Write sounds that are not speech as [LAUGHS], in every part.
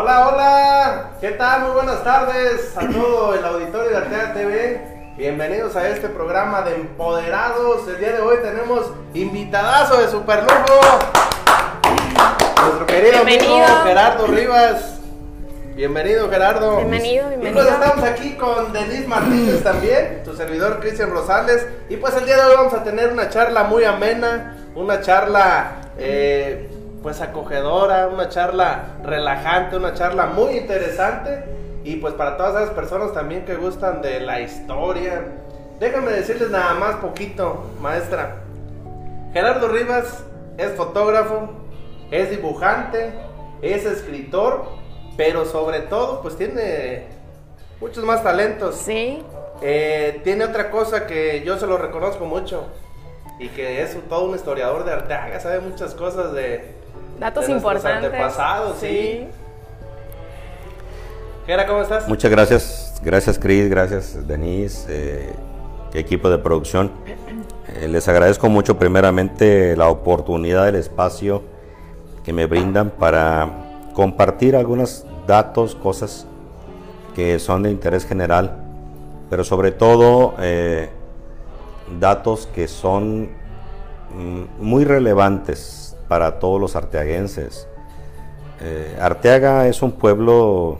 Hola, hola, ¿qué tal? Muy buenas tardes a todo el auditorio de Artea TV. Bienvenidos a este programa de Empoderados. El día de hoy tenemos invitadazo de superlujo. Nuestro querido amigo Gerardo Rivas. Bienvenido Gerardo. Bienvenido, bienvenido. Y pues estamos aquí con Denise Martínez también, tu servidor Cristian Rosales. Y pues el día de hoy vamos a tener una charla muy amena, una charla eh, pues acogedora, una charla relajante, una charla muy interesante. Y pues para todas esas personas también que gustan de la historia. Déjenme decirles nada más poquito, maestra. Gerardo Rivas es fotógrafo, es dibujante, es escritor, pero sobre todo pues tiene muchos más talentos. Sí. Eh, tiene otra cosa que yo se lo reconozco mucho y que es todo un historiador de Arteaga, sabe muchas cosas de, Datos de importantes. antepasados, sí. Gera, ¿cómo estás? Muchas gracias, gracias Cris, gracias Denise, eh, equipo de producción. Eh, les agradezco mucho primeramente la oportunidad, el espacio que me brindan para compartir algunos datos, cosas que son de interés general, pero sobre todo eh, datos que son mm, muy relevantes para todos los arteaguenses. Eh, Arteaga es un pueblo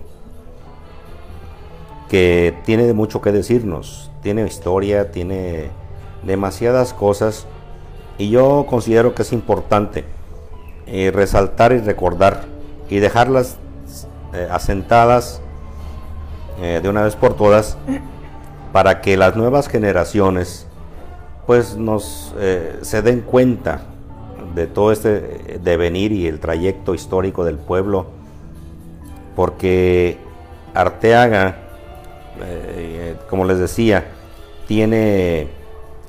que tiene mucho que decirnos, tiene historia, tiene demasiadas cosas y yo considero que es importante eh, resaltar y recordar y dejarlas eh, asentadas de una vez por todas para que las nuevas generaciones pues nos se den cuenta de todo este devenir y el trayecto histórico del pueblo porque Arteaga eh, como les decía tiene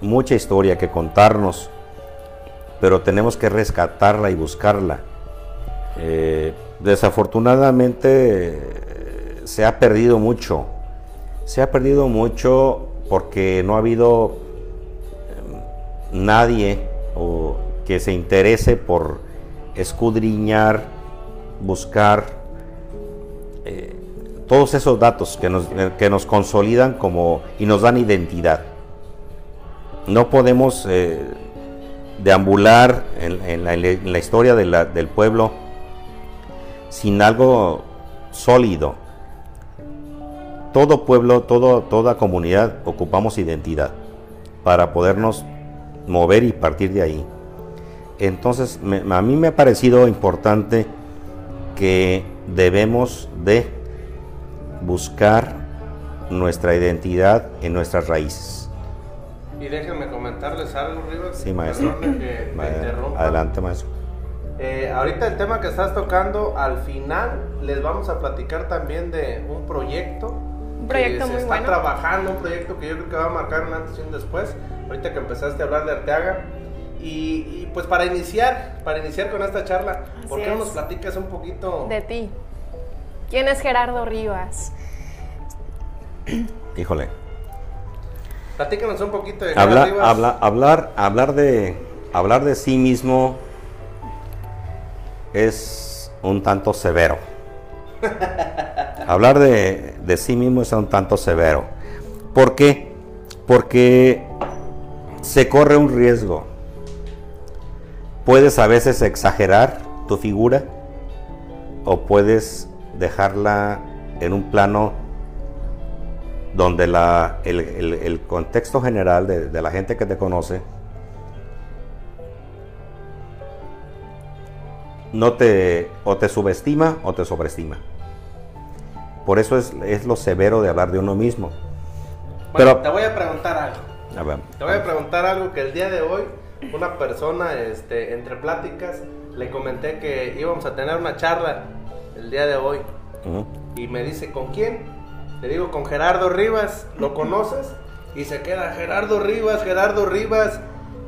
mucha historia que contarnos pero tenemos que rescatarla y buscarla eh, desafortunadamente se ha perdido mucho. Se ha perdido mucho porque no ha habido eh, nadie o que se interese por escudriñar, buscar eh, todos esos datos que nos, que nos consolidan como y nos dan identidad. No podemos eh, deambular en, la, historia del pueblo sin algo sólido. Todo pueblo, todo, toda comunidad ocupamos identidad para podernos mover y partir de ahí. Entonces, me- a mí me ha parecido importante que debemos de buscar nuestra identidad en nuestras raíces. Y déjenme comentarles algo, Rivas. Sí, maestro. Que. Adelante, maestro. Eh, ahorita el tema que estás tocando, al final les vamos a platicar también de un proyecto. Un proyecto que se está bueno. trabajando, un proyecto que yo creo que va a marcar un antes y un después. Ahorita que empezaste a hablar de Arteaga. Y, y, pues para iniciar, para iniciar con esta charla, ¿por qué no nos platicas un poquito? De ti. ¿Quién es Gerardo Rivas? Híjole. Platícanos un poquito de Habla- Gerardo Rivas. habla- hablar, hablar, de, hablar de sí mismo es un tanto severo. [LAUGHS] hablar de, de sí mismo es un tanto severo. ¿Por qué? Porque se corre un riesgo. Puedes a veces exagerar tu figura o puedes dejarla en un plano donde la, el, el- el contexto general de, de la gente que te conoce no te o te subestima o te sobreestima. Por eso es, es lo severo de hablar de uno mismo. Bueno, pero- te voy a preguntar algo. A ver, Te voy a preguntar algo que el día de hoy una persona, este, entre pláticas, le comenté que íbamos a tener una charla el día de hoy y me dice, ¿con quién? Le digo, con Gerardo Rivas, ¿lo conoces? Y se queda, Gerardo Rivas, Gerardo Rivas.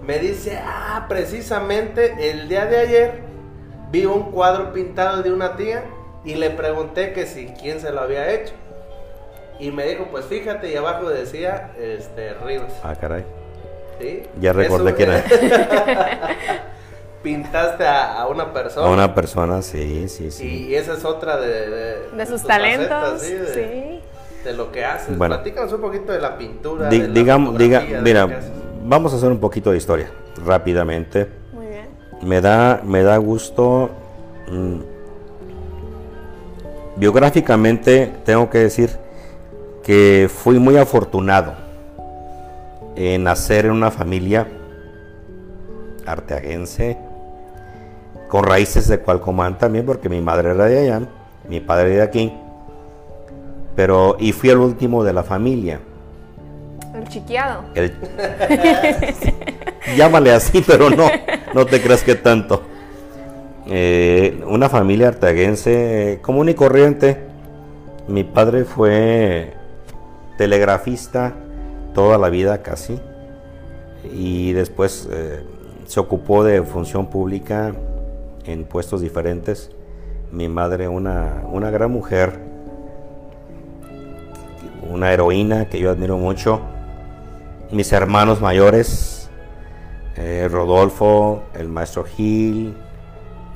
Me dice, ah, precisamente el día de ayer vi un cuadro pintado de una tía y le pregunté que si, quién se lo había hecho. Y me dijo, pues fíjate, y abajo decía, este, Rivas. Ah, caray. ¿Sí? Ya recordé quién era. [LAUGHS] pintaste a, a una persona. A una persona, sí, sí, sí. Y esa es otra de, de, De sus talentos. facetas, sí, de, Sí. de lo que haces. Bueno. Platícanos un poquito de la pintura. Di- de la digamos, diga, mira, vamos a hacer un poquito de historia rápidamente. Muy bien. Me da, me da gusto. mm, biográficamente, tengo que decir que fui muy afortunado nacer en una familia arteaguense, con raíces de Cualcomán también, porque mi madre era de allá, mi padre de aquí. Pero, y fui el último de la familia. El chiqueado. El- [LAUGHS] Llámale así, pero no, no te creas que tanto. Eh, una familia arteaguense eh, común y corriente. Mi padre fue telegrafista toda la vida casi. Y después eh, se ocupó de función pública en puestos diferentes. Mi madre, una, una gran mujer, una heroína que yo admiro mucho mis hermanos mayores, eh, Rodolfo, el maestro Gil,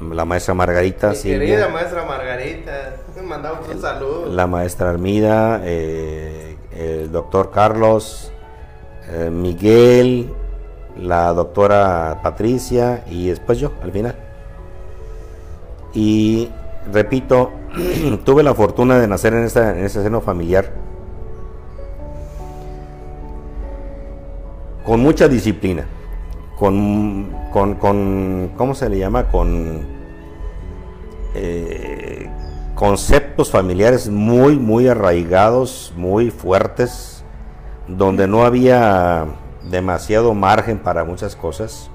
la maestra Margarita, Mi Silvia, querida maestra Margarita, [LAUGHS] mandamos un saludo. la maestra Armida, eh, el doctor Carlos, eh, Miguel, la doctora Patricia y después yo al final. Y repito, [CLEARS THROAT] tuve la fortuna de nacer en, esta, en ese seno familiar con mucha disciplina, con, con, con- ¿cómo se le llama? Con eh, conceptos familiares muy, muy arraigados, muy fuertes, donde no había demasiado margen para muchas cosas.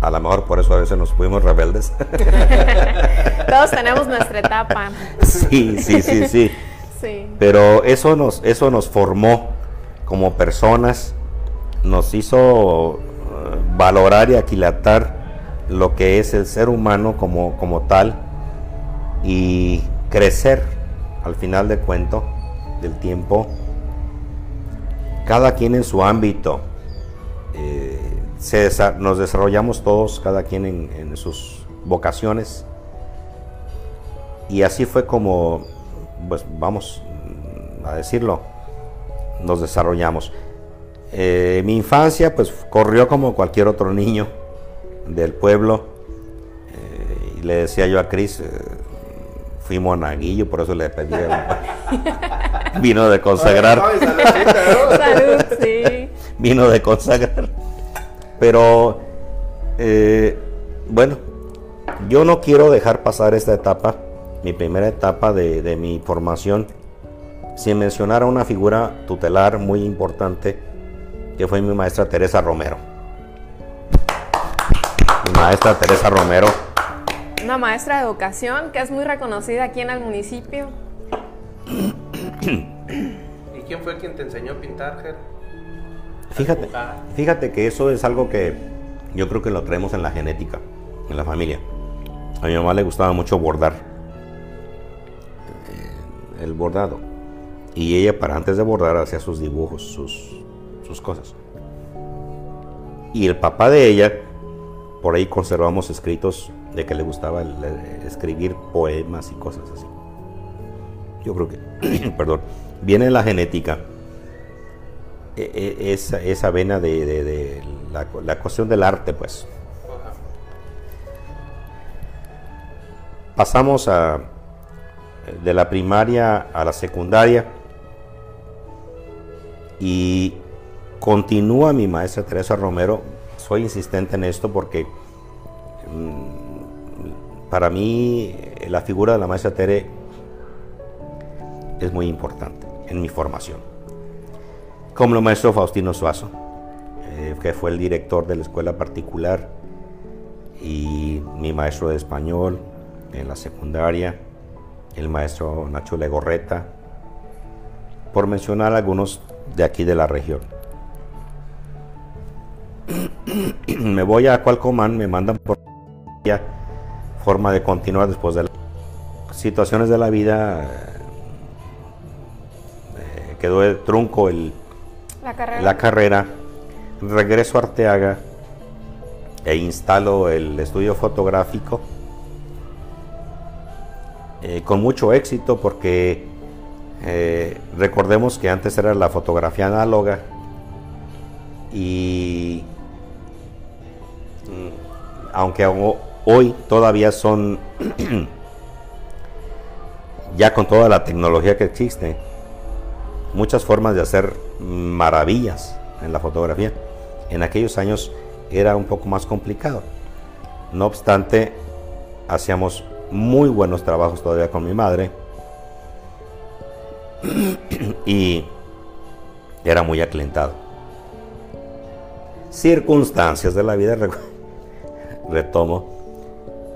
A lo mejor por eso a veces nos fuimos rebeldes. [LAUGHS] Todos [LAUGHS] tenemos nuestra etapa. sí, sí, sí, sí. Sí. Pero eso nos, eso nos formó como personas, nos hizo eh, valorar y aquilatar lo que es el ser humano como, como tal y crecer al final del cuento, del tiempo, cada quien en su ámbito. eh, se nos desarrollamos todos, cada quien en, sus vocaciones. Y así fue como, pues vamos a decirlo, nos desarrollamos. Eh, mi infancia pues corrió como cualquier otro niño del pueblo. Eh, y le decía yo a Cris, eh, fui monaguillo, por eso le pedí el [LAUGHS] vino de consagrar. [LAUGHS] Salud, sí. vino de consagrar. Pero, eh, bueno, yo no quiero dejar pasar esta etapa, mi primera etapa de, de mi formación, sin mencionar a una figura tutelar muy importante, que fue mi maestra Teresa Romero. Mi maestra Teresa Romero, Una maestra de educación que es muy reconocida aquí en el municipio. ¿Y quién fue quien te enseñó a pintar, Ger? Fíjate, fíjate que eso es algo que yo creo que lo traemos en la genética, en la familia. A mi mamá le gustaba mucho bordar, eh, el bordado. Y ella para antes de bordar hacía sus dibujos, sus, sus cosas. Y el papá de ella, por ahí conservamos escritos de que le gustaba el escribir poemas y cosas así. Yo creo que, [CLEARS THROAT] perdón, viene la genética e- e- esa, esa vena de, de- de la, la cuestión del arte, pues. Pasamos a, de la primaria a la secundaria y continúa mi maestra Teresa Romero. Soy insistente en esto porque mm, para mí la figura de la maestra Tere es muy importante en mi formación. Como el maestro Faustino Suazo, eh, que fue el director de la escuela particular y mi maestro de español en la secundaria, el maestro Nacho Legorreta, por mencionar algunos de aquí de la región. [CLEARS THROAT] me voy a Cualcomán, me mandan por forma de continuar después de las situaciones de la vida. eh, quedó el trunco el, La carrera. la carrera, regreso a Arteaga e instalo el estudio fotográfico eh, con mucho éxito porque eh, recordemos que antes era la fotografía análoga y mm, aunque hoy todavía son [CLEARS THROAT] ya con toda la tecnología que existe muchas formas de hacer maravillas en la fotografía en aquellos años era un poco más complicado no obstante hacíamos muy buenos trabajos todavía con mi madre. [CLEARS THROAT] y era muy aclentado. Circunstancias de la vida, [LAUGHS] retomo.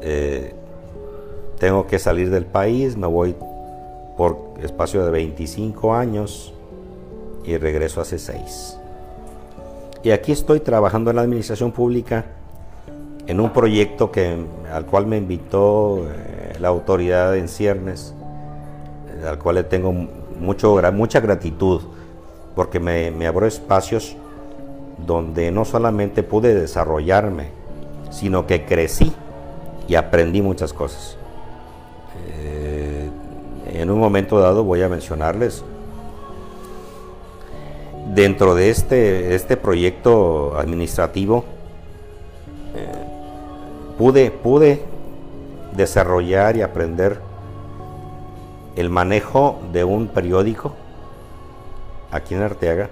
Eh, tengo que salir del país, me voy por espacio de 25 años y regreso hace 6. Y aquí estoy trabajando en la administración pública en un proyecto que, al cual me invitó eh, la autoridad en ciernes, eh, al cual tengo mucho, mucha gratitud, porque me, me abrió espacios donde no solamente pude desarrollarme, sino que crecí y aprendí muchas cosas. Eh, en un momento dado voy a mencionarles, dentro de este, este proyecto administrativo, pude, pude desarrollar y aprender el manejo de un periódico aquí en Arteaga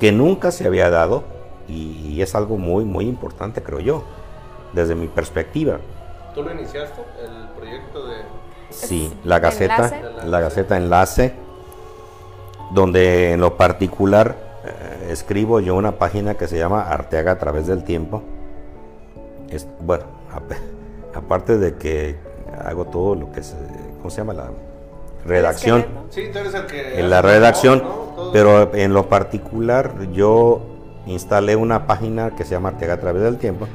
que nunca se había dado y, es algo muy, muy importante, creo yo, desde mi perspectiva. ¿Tú lo iniciaste, el proyecto de...? Sí, la Gaceta, la Gaceta Enlace, donde en lo particular eh, escribo yo una página que se llama Arteaga a través del tiempo, bueno, [LAUGHS] aparte de que hago todo lo que es, ¿cómo se llama? La redacción. Sí, tú eres el que... En la redacción, pero en lo particular yo instalé una página que se llama Arteaga a través del tiempo,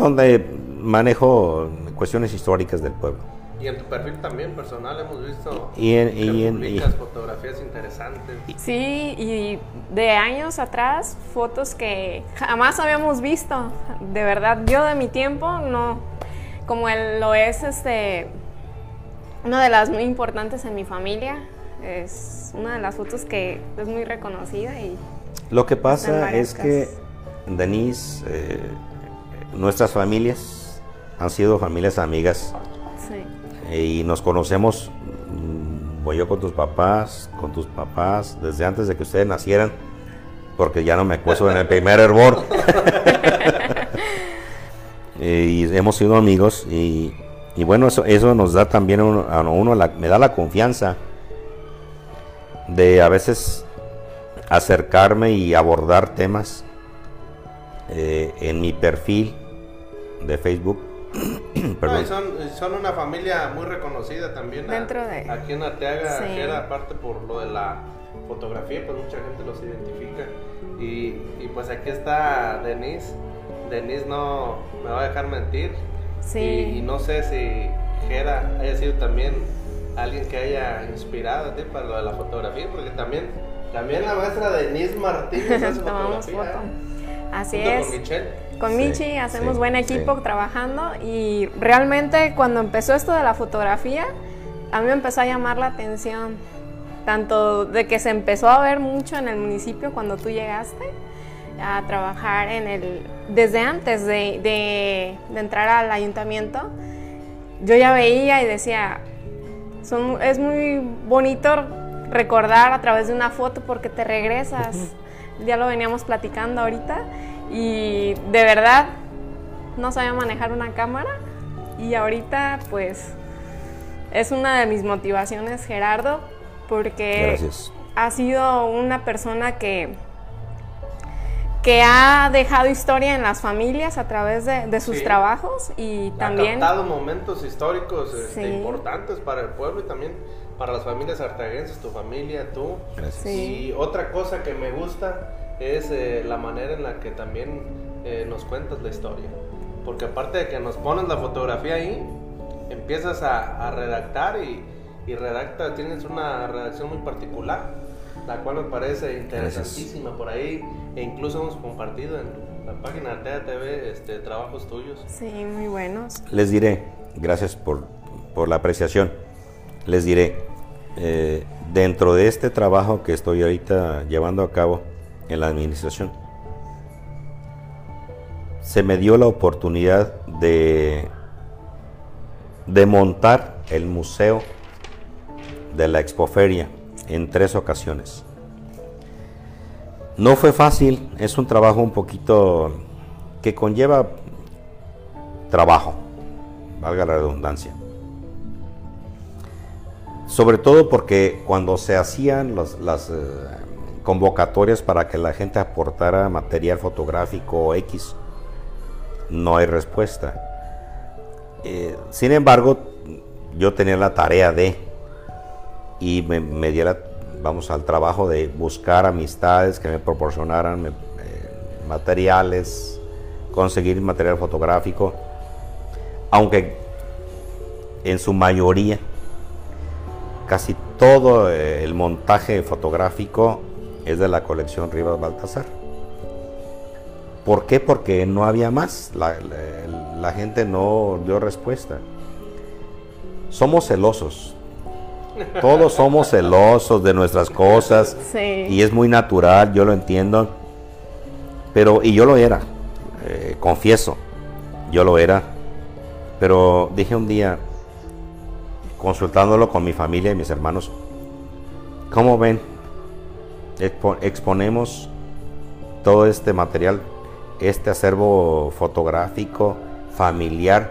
donde manejo cuestiones históricas del pueblo. Y en tu perfil también personal hemos visto y en, y en fotografías interesantes. Sí, y de años atrás, fotos que jamás habíamos visto. De verdad, yo de mi tiempo no, como él lo es este, una de las muy importantes en mi familia. Es una de las fotos que es muy reconocida y... Lo que pasa es que, Denise, eh, nuestras familias han sido familias amigas y nos conocemos, mm, voy yo con tus papás, con tus papás, desde antes de que ustedes nacieran, porque ya no me acuerdo en el primer hervor. [LAUGHS] y hemos sido amigos y, bueno, eso, eso nos da también a uno, me da la confianza de a veces acercarme y abordar temas eh, en mi perfil de Facebook [CLEARS THROAT] son, una familia muy reconocida también. Dentro de... Aquí en Arteaga, que era aparte por lo de la fotografía, pues mucha gente los identifica. Y, pues aquí está Denise. Denise no me va a dejar mentir. Sí. Y, no sé si Jera haya sido también alguien que haya inspirado a ti para lo de la fotografía, porque también, también la maestra Denise Martínez [LAUGHS] hace fotografía. ¿eh? Así es. Con Michelle. Con Michi, hacemos buen equipo trabajando y realmente cuando empezó esto de la fotografía, a mí me empezó a llamar la atención, tanto de que se empezó a ver mucho en el municipio cuando tú llegaste a trabajar en el, desde antes de, de, entrar al ayuntamiento, yo ya veía y decía, son, es muy bonito recordar a través de una foto porque te regresas, ya lo veníamos platicando ahorita, y de verdad no sabía manejar una cámara y ahorita pues es una de mis motivaciones Gerardo porque ha sido una persona que que ha dejado historia en las familias a través de, sus trabajos y también... Ha captado momentos históricos este, importantes para el pueblo y también para las familias artaguenses, tu familia, tú. Y otra cosa que me gusta es eh, la manera en la que también eh, nos cuentas la historia. Porque aparte de que nos pones la fotografía ahí, empiezas a, redactar y, y redacta, tienes una redacción muy particular, la cual me parece interesantísima por ahí, e incluso hemos compartido en la página Artea TV, este, trabajos tuyos. Sí, muy buenos. Les diré, gracias por, por la apreciación, les diré, eh, dentro de este trabajo que estoy ahorita llevando a cabo en la administración, se me dio la oportunidad de, de montar el museo de la expoferia en tres ocasiones. No fue fácil, es un trabajo un poquito que conlleva trabajo, valga la redundancia. Sobre todo porque cuando se hacían las eh, convocatorias para que la gente aportara material fotográfico X, no hay respuesta. Eh, sin embargo, yo tenía la tarea de, y me, me di vamos al trabajo de buscar amistades que me proporcionaran eh, materiales, conseguir material fotográfico, aunque en su mayoría casi todo eh, el montaje fotográfico es de la colección Rivas Baltasar. ¿Por qué? Porque no había más. La, gente no dio respuesta. Somos celosos. Todos somos celosos de nuestras cosas. Y es muy natural, yo lo entiendo. Pero, y yo lo era, eh, confieso, yo lo era. Pero dije un día, consultándolo con mi familia y mis hermanos, ¿cómo ven? exponemos todo este material, este acervo fotográfico, familiar,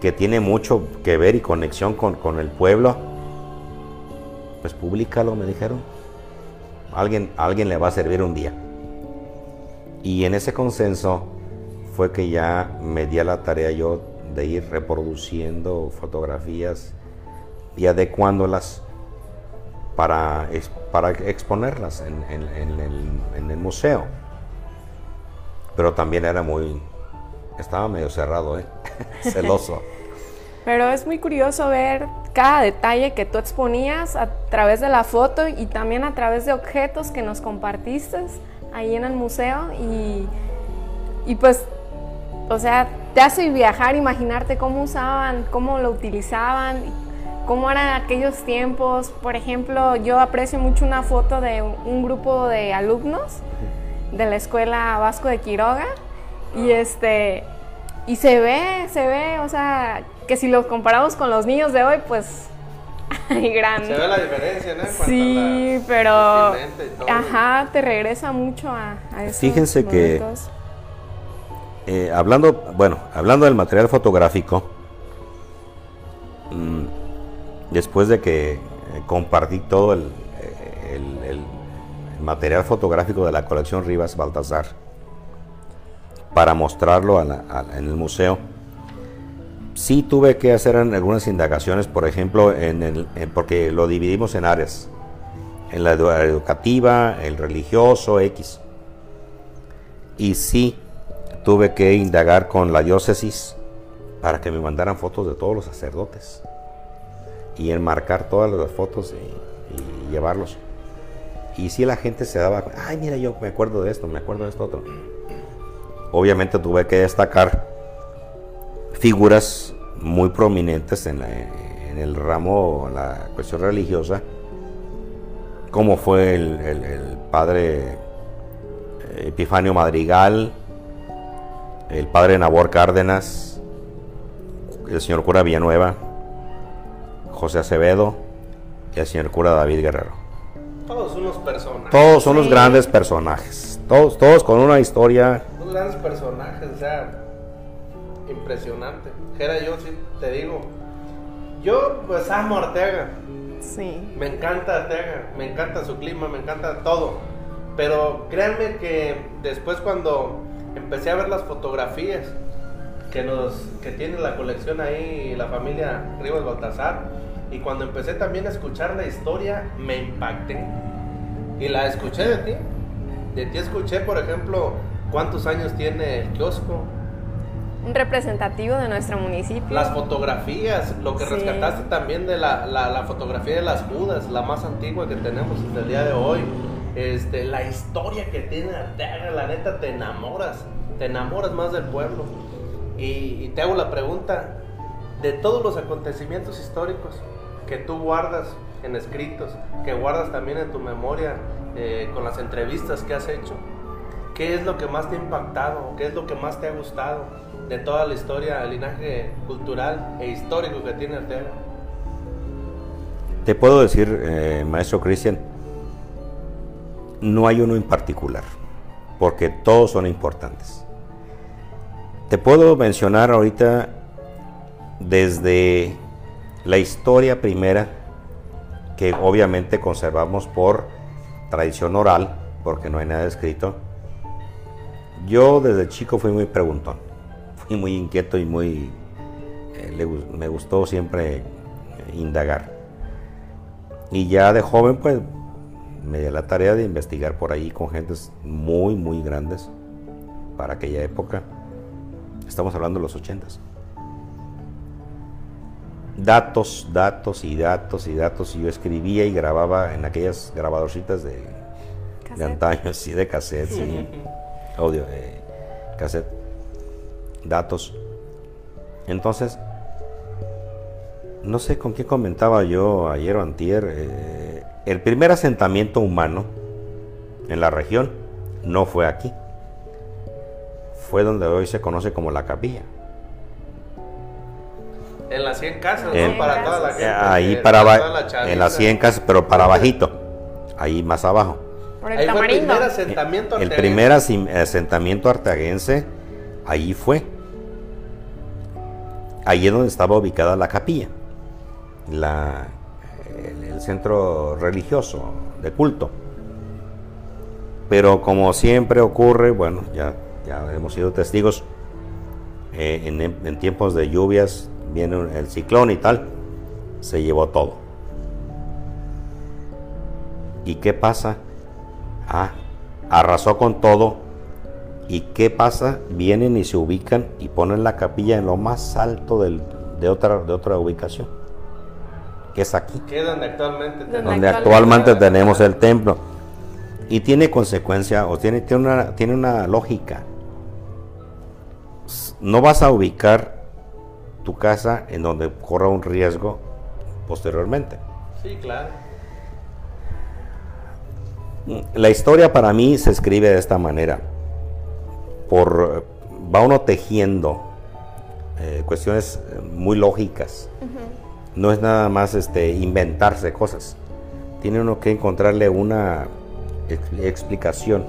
que tiene mucho que ver y conexión con, con el pueblo. Pues públicalo, me dijeron. Alguien, alguien le va a servir un día. Y en ese consenso fue que ya me di a la tarea yo de ir reproduciendo fotografías y adecuándolas para, para exponerlas en, el, museo. Pero también era muy, estaba medio cerrado, ¿eh? [LAUGHS] celoso. [LAUGHS] Pero es muy curioso ver cada detalle que tú exponías a través de la foto y también a través de objetos que nos compartiste ahí en el museo y, y pues, o sea, te hace viajar, imaginarte cómo usaban, cómo lo utilizaban, cómo eran aquellos tiempos. Por ejemplo, yo aprecio mucho una foto de un grupo de alumnos de la escuela Vasco de Quiroga y este y se ve, se ve, o sea, que si los comparamos con los niños de hoy, pues [LAUGHS] hay gran. Se ve la diferencia, ¿no? Sí, pero ajá, te regresa mucho a, a Fíjense que eh, hablando, bueno, hablando del material fotográfico, mmm, después de que eh, compartí todo el, material fotográfico de la colección Rivas Baltasar para mostrarlo en el museo, sí tuve que hacer algunas indagaciones, por ejemplo, porque lo dividimos en áreas, en la educativa, el religioso, X. Y sí tuve que indagar con la diócesis para que me mandaran fotos de todos los sacerdotes y enmarcar todas las fotos y, llevarlos. Y si la gente se daba, ay, mira, yo me acuerdo de esto, me acuerdo de esto otro. Obviamente tuve que destacar figuras muy prominentes en, el ramo, la cuestión religiosa, como fue el, el padre Epifanio Madrigal, el padre Nabor Cárdenas, el señor cura Villanueva, José Acevedo y el señor cura David Guerrero. Todos unos personajes. Todos son los grandes personajes. Todos, todos con una historia. Unos grandes personajes, o sea, impresionante. Jera, yo sí te digo, yo pues amo Arteaga. Sí. Me encanta Arteaga, me encanta su clima, me encanta todo. Pero créanme que después cuando empecé a ver las fotografías que nos que tiene la colección ahí la familia Rivas Baltasar y cuando empecé también a escuchar la historia, me impacté. Y la escuché de ti. De ti escuché, por ejemplo, cuántos años tiene el kiosco. Un representativo de nuestro municipio. Las fotografías, lo que rescataste también de la, la, fotografía de las Judas, la más antigua que tenemos hasta el día de hoy. Este, la historia que tiene Arteaga, la neta te enamoras. te enamoras más del pueblo. Y, te hago la pregunta, de todos los acontecimientos históricos que tú guardas en escritos, que guardas también en tu memoria eh, con las entrevistas que has hecho, ¿qué es lo que más te ha impactado? ¿Qué es lo que más te ha gustado de toda la historia, el linaje cultural e histórico que tiene Arteaga? Te puedo decir, eh, maestro Cristian, no hay uno en particular, porque todos son importantes. Te puedo mencionar ahorita desde la historia primera, que obviamente conservamos por tradición oral, porque no hay nada escrito. Yo desde chico fui muy preguntón, [LAUGHS] fui muy inquieto y muy... Eh, me gustó siempre indagar. Y ya de joven, pues, me di la tarea de investigar por ahí con gentes muy, muy grandes para aquella época. Estamos hablando de los ochentas. Datos, datos y datos y datos. Y yo escribía y grababa en aquellas grabadorcitas de, de antaño, sí, de cassette, sí. Audio, eh, cassette. Datos. Entonces, no sé con qué comentaba yo ayer o antier, eh, el primer asentamiento humano en la región no fue aquí. Fue donde hoy se conoce como la capilla. En las 100 casas, Para toda la gente. Ahí para en las 100 casas, pero para bajito. Ahí más abajo. Por el ahí fue el primer asentamiento El primer asentamiento artaguense, ahí fue. Ahí es donde estaba ubicada la capilla la, el, centro religioso de culto. Pero como siempre ocurre, bueno, ya, ya hemos sido testigos, eh, en, tiempos de lluvias viene el ciclón y tal, se llevó todo. ¿Y qué pasa? Ah, arrasó con todo. ¿Y qué pasa? Vienen y se ubican y ponen la capilla en lo más alto de, otra, de otra ubicación que es aquí. donde actualmente tenemos, donde actualmente tenemos el templo. Y tiene consecuencia, o tiene, tiene, una, tiene una lógica. No vas a ubicar tu casa en donde corra un riesgo posteriormente. Sí, claro. La historia para mí se escribe de esta manera. Por, va uno tejiendo eh, cuestiones muy lógicas no es nada más este, inventarse cosas. Tiene uno que encontrarle una explicación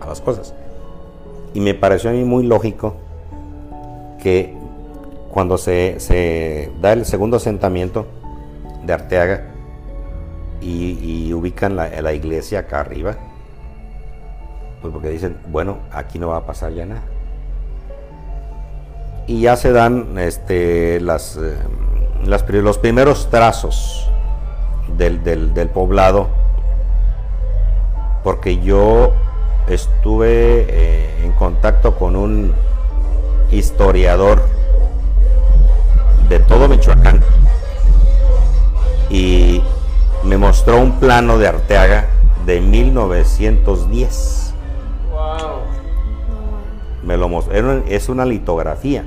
a las cosas. Y me pareció a mí muy lógico que cuando se, da el segundo asentamiento de Arteaga y, ubican la, iglesia acá arriba, pues porque dicen, bueno, aquí no va a pasar ya nada. Y ya se dan este, las... Eh, los primeros trazos del, poblado, porque yo estuve eh, en contacto con un historiador de todo Michoacán y me mostró un plano de Arteaga de 1910. Wow. Me lo mostró, es una litografía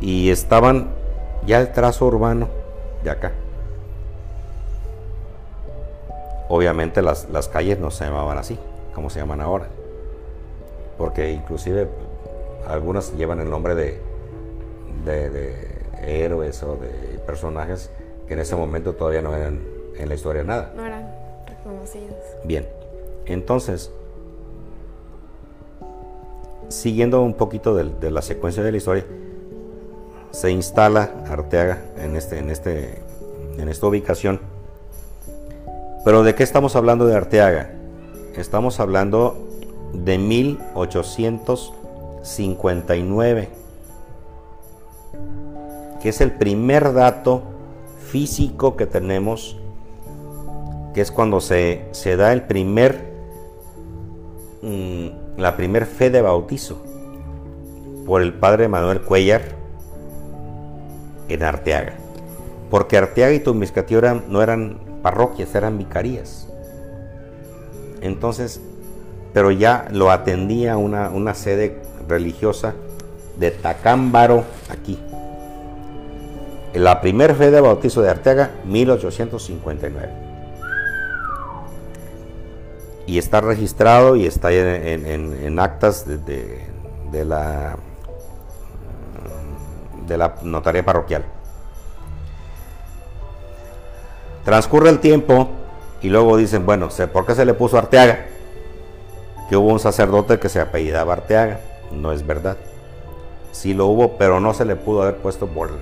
y estaban ya el trazo urbano de acá. Obviamente las, calles no se llamaban así, como se llaman ahora, porque inclusive algunas llevan el nombre de, de, héroes o de personajes que en ese momento todavía no eran en la historia nada. No eran reconocidos. Bien, entonces, siguiendo un poquito de la secuencia de la historia, se instala Arteaga en, este, en, este, en esta ubicación. Pero ¿de qué estamos hablando de Arteaga? Estamos hablando de 1859, que es el primer dato físico que tenemos, que es cuando se, se da el primer, mm, la primer fe de bautizo por el padre Manuel Cuellar en Arteaga. Porque Arteaga y Tomiscatío no eran parroquias, eran vicarías. Entonces, pero ya lo atendía una, una sede religiosa de Tacámbaro, aquí. La primer fe de bautizo de Arteaga, 1859. Y está registrado y está en, en- en actas de, de- de la de la notaría parroquial. Transcurre el tiempo y luego dicen, bueno, ¿se- ¿por qué se le puso Arteaga? Que hubo un sacerdote que se apellidaba Arteaga. No es verdad. Sí lo hubo, pero no se le pudo haber puesto por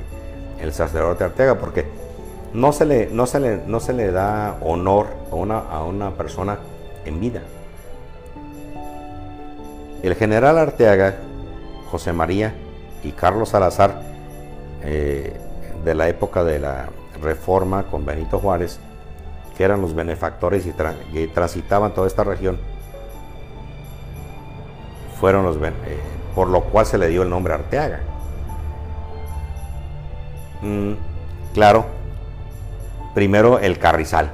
el sacerdote Arteaga porque no se le, no se le, no se le da honor a una, a una persona en vida. El general Arteaga, José María y Carlos Salazar, eh, de la época de la reforma con Benito Juárez, que eran los benefactores y, transitaban toda esta región, fueron los eh, por lo cual se le dio el nombre Arteaga. Mm, claro, primero el carrizal.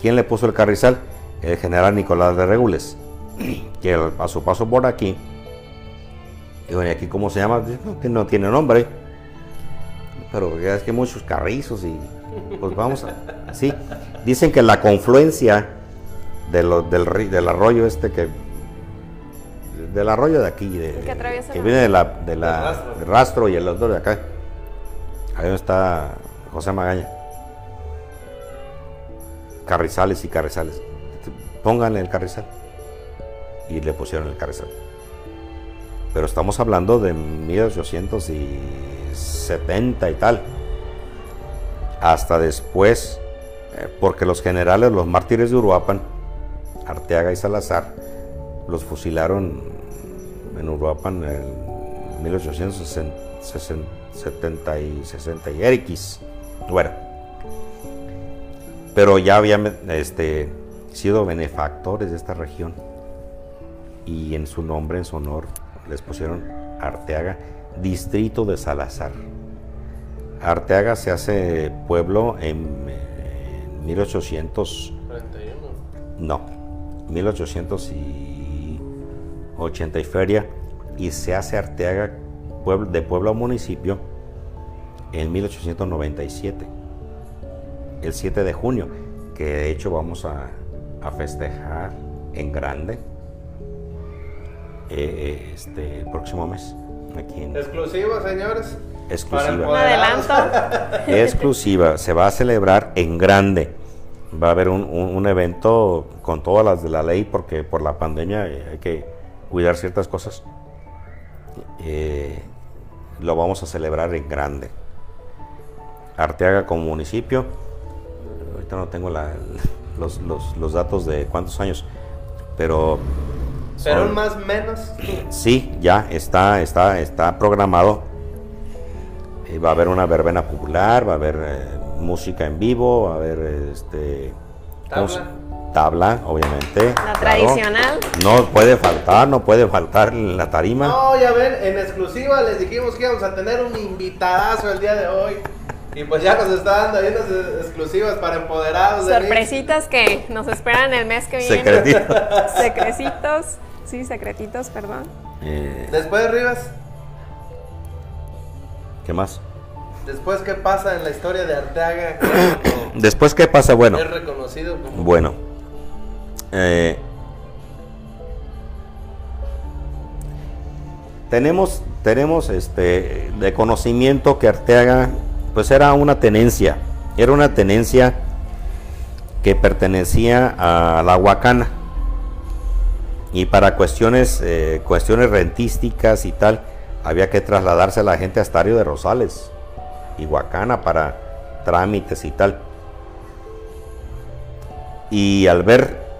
¿Quién le puso el carrizal? El general Nicolás de Regules, [CLEARS THROAT] que a su paso por aquí, y bueno, ¿y aquí cómo se llama? No, tiene nombre. Pero es que muchos carrizos y pues vamos a... Sí, dicen que la confluencia de lo- del arroyo este que... Del arroyo de aquí, de- Que viene de la, de la Del rastro. del rastro y el otro de acá. Ahí donde está José Magaña. Carrizales y carrizales. Pónganle el carrizal. Y le pusieron el carrizal. Pero estamos hablando de 1870 y tal. Hasta después, eh, porque los generales, los mártires de Uruapan, Arteaga y Salazar, los fusilaron en Uruapan en 1870 y 60 y X. Bueno, pero ya habían este, sido benefactores de esta región y en su nombre, en su honor, les pusieron Arteaga, distrito de Salazar. Arteaga se hace pueblo en, eh, 1800, 31. no, 1880 y feria y se hace Arteaga pueblo, de pueblo a municipio en 1897, el 7 de junio, que de hecho vamos a, a festejar en grande eh, este el próximo mes aquí en Exclusivo, señores. exclusiva Un adelanto. [LAUGHS] exclusiva se va a celebrar en grande va a haber un, un- un evento con todas las de la ley porque por la pandemia eh, hay que cuidar ciertas cosas Eh, lo vamos a celebrar en grande Arteaga como municipio ahorita no tengo la- los, los- los datos de cuántos años pero Pero son- un más menos. Sí, ya está, está, está programado. Eh, va a haber una verbena popular, va a haber eh, música en vivo, va a haber este ¿cómo se- tabla, obviamente. La claro. tradicional. No puede faltar, no puede faltar la tarima. No, ya ven, en exclusiva les dijimos que íbamos a tener un invitadazo el día de hoy. Y pues ya nos está dando ahí unas exclusivas para empoderados. Sorpresitas que nos esperan el mes que viene. Secretito. [LAUGHS] Secrecitos. Sí, secretitos, perdón. Eh, Después, Rivas, ¿Qué más? después, ¿qué pasa en la historia de Arteaga? [COUGHS] Después, ¿qué pasa? Bueno, es reconocido como. Bueno, eh, tenemos, tenemos este, de conocimiento que Arteaga, pues era una tenencia, era una tenencia que pertenecía a la Huacana. Y para cuestiones, eh, cuestiones rentísticas y tal, había que trasladarse a la gente a Estario de Rosales y Huacana para trámites y tal. Y al ver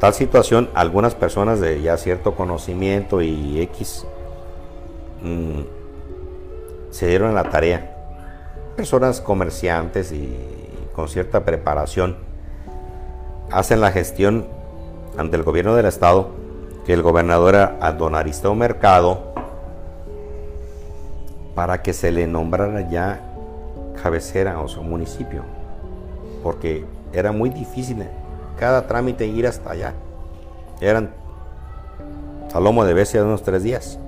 tal situación, algunas personas de ya cierto conocimiento y X mm, se dieron a la tarea. Personas comerciantes y con cierta preparación hacen la gestión ante el gobierno del estado que el gobernador a don Aristeo Mercado para que se le nombrara ya cabecera o su municipio porque era muy difícil cada trámite ir hasta allá eran a lomo de bestia de unos tres días.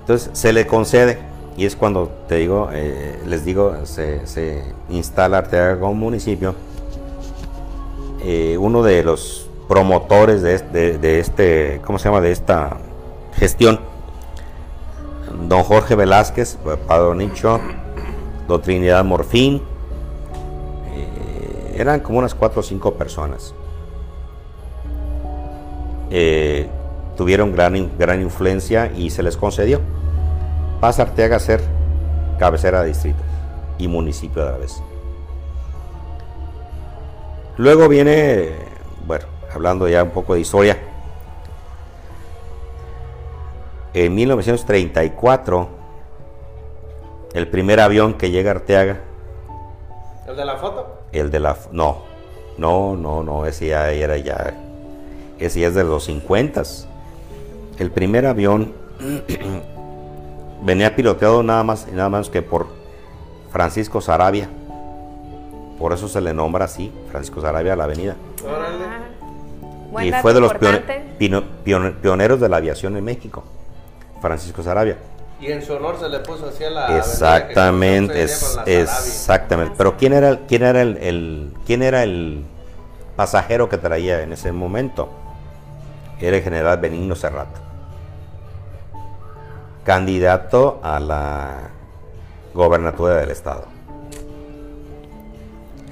Entonces se le concede y es cuando te digo, eh, les digo, se, instala Arteaga como municipio. Eh, uno de los promotores de, este, ¿cómo se llama? De esta gestión, don Jorge Velázquez, Padre Nicho, Trinidad Morfín, eran como unas cuatro o cinco personas. tuvieron gran, gran influencia y se les concedió pasa Arteaga a ser cabecera de distrito y municipio de la vez. Luego viene, bueno, hablando ya un poco de historia, en 1934, el primer avión que llega a Arteaga. ¿El de la foto? El de la. No, no, no, no, ese ya era ya. Ese ya es de los 50. El primer avión [CLEARS THROAT] venía piloteado nada más y nada menos que por Francisco Sarabia. Por eso se le nombra así, Francisco Sarabia la avenida. y fue de los pioneros de la aviación en México, Francisco Sarabia. Y en su honor se le puso así a la Exactamente, exactamente. Pero quién era quién era el, quién era el pasajero que traía en ese momento? Era el general Benigno Serrato candidato a la gobernatura del estado.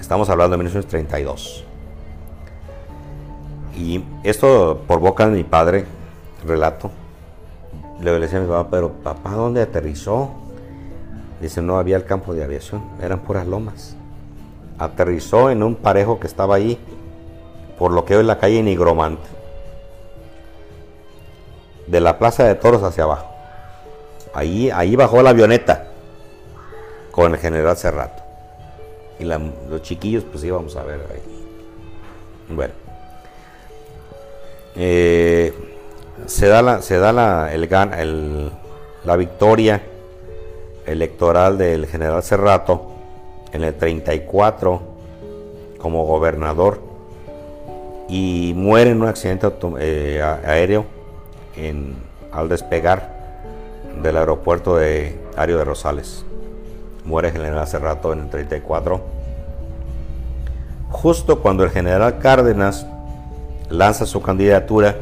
Estamos hablando de 1932. Y esto por boca de mi padre, relato. Le decía a mi papá, pero papá, ¿dónde aterrizó? Dice, no había el campo de aviación, eran puras lomas. Aterrizó en un parejo que estaba ahí, por lo que hoy es la calle Nigromante. De la plaza de toros hacia abajo. Ahí, ahí bajó la avioneta con el general Cerrato. Y los chiquillos, pues íbamos a ver ahí. Bueno. Eh, se da la, se da la, el, la victoria electoral del general Cerrato en el 34 como gobernador y muere en un accidente eh, aéreo en, al despegar del aeropuerto de Ario de Rosales. Muere el general hace rato en el 34. Justo cuando el general Cárdenas lanza su candidatura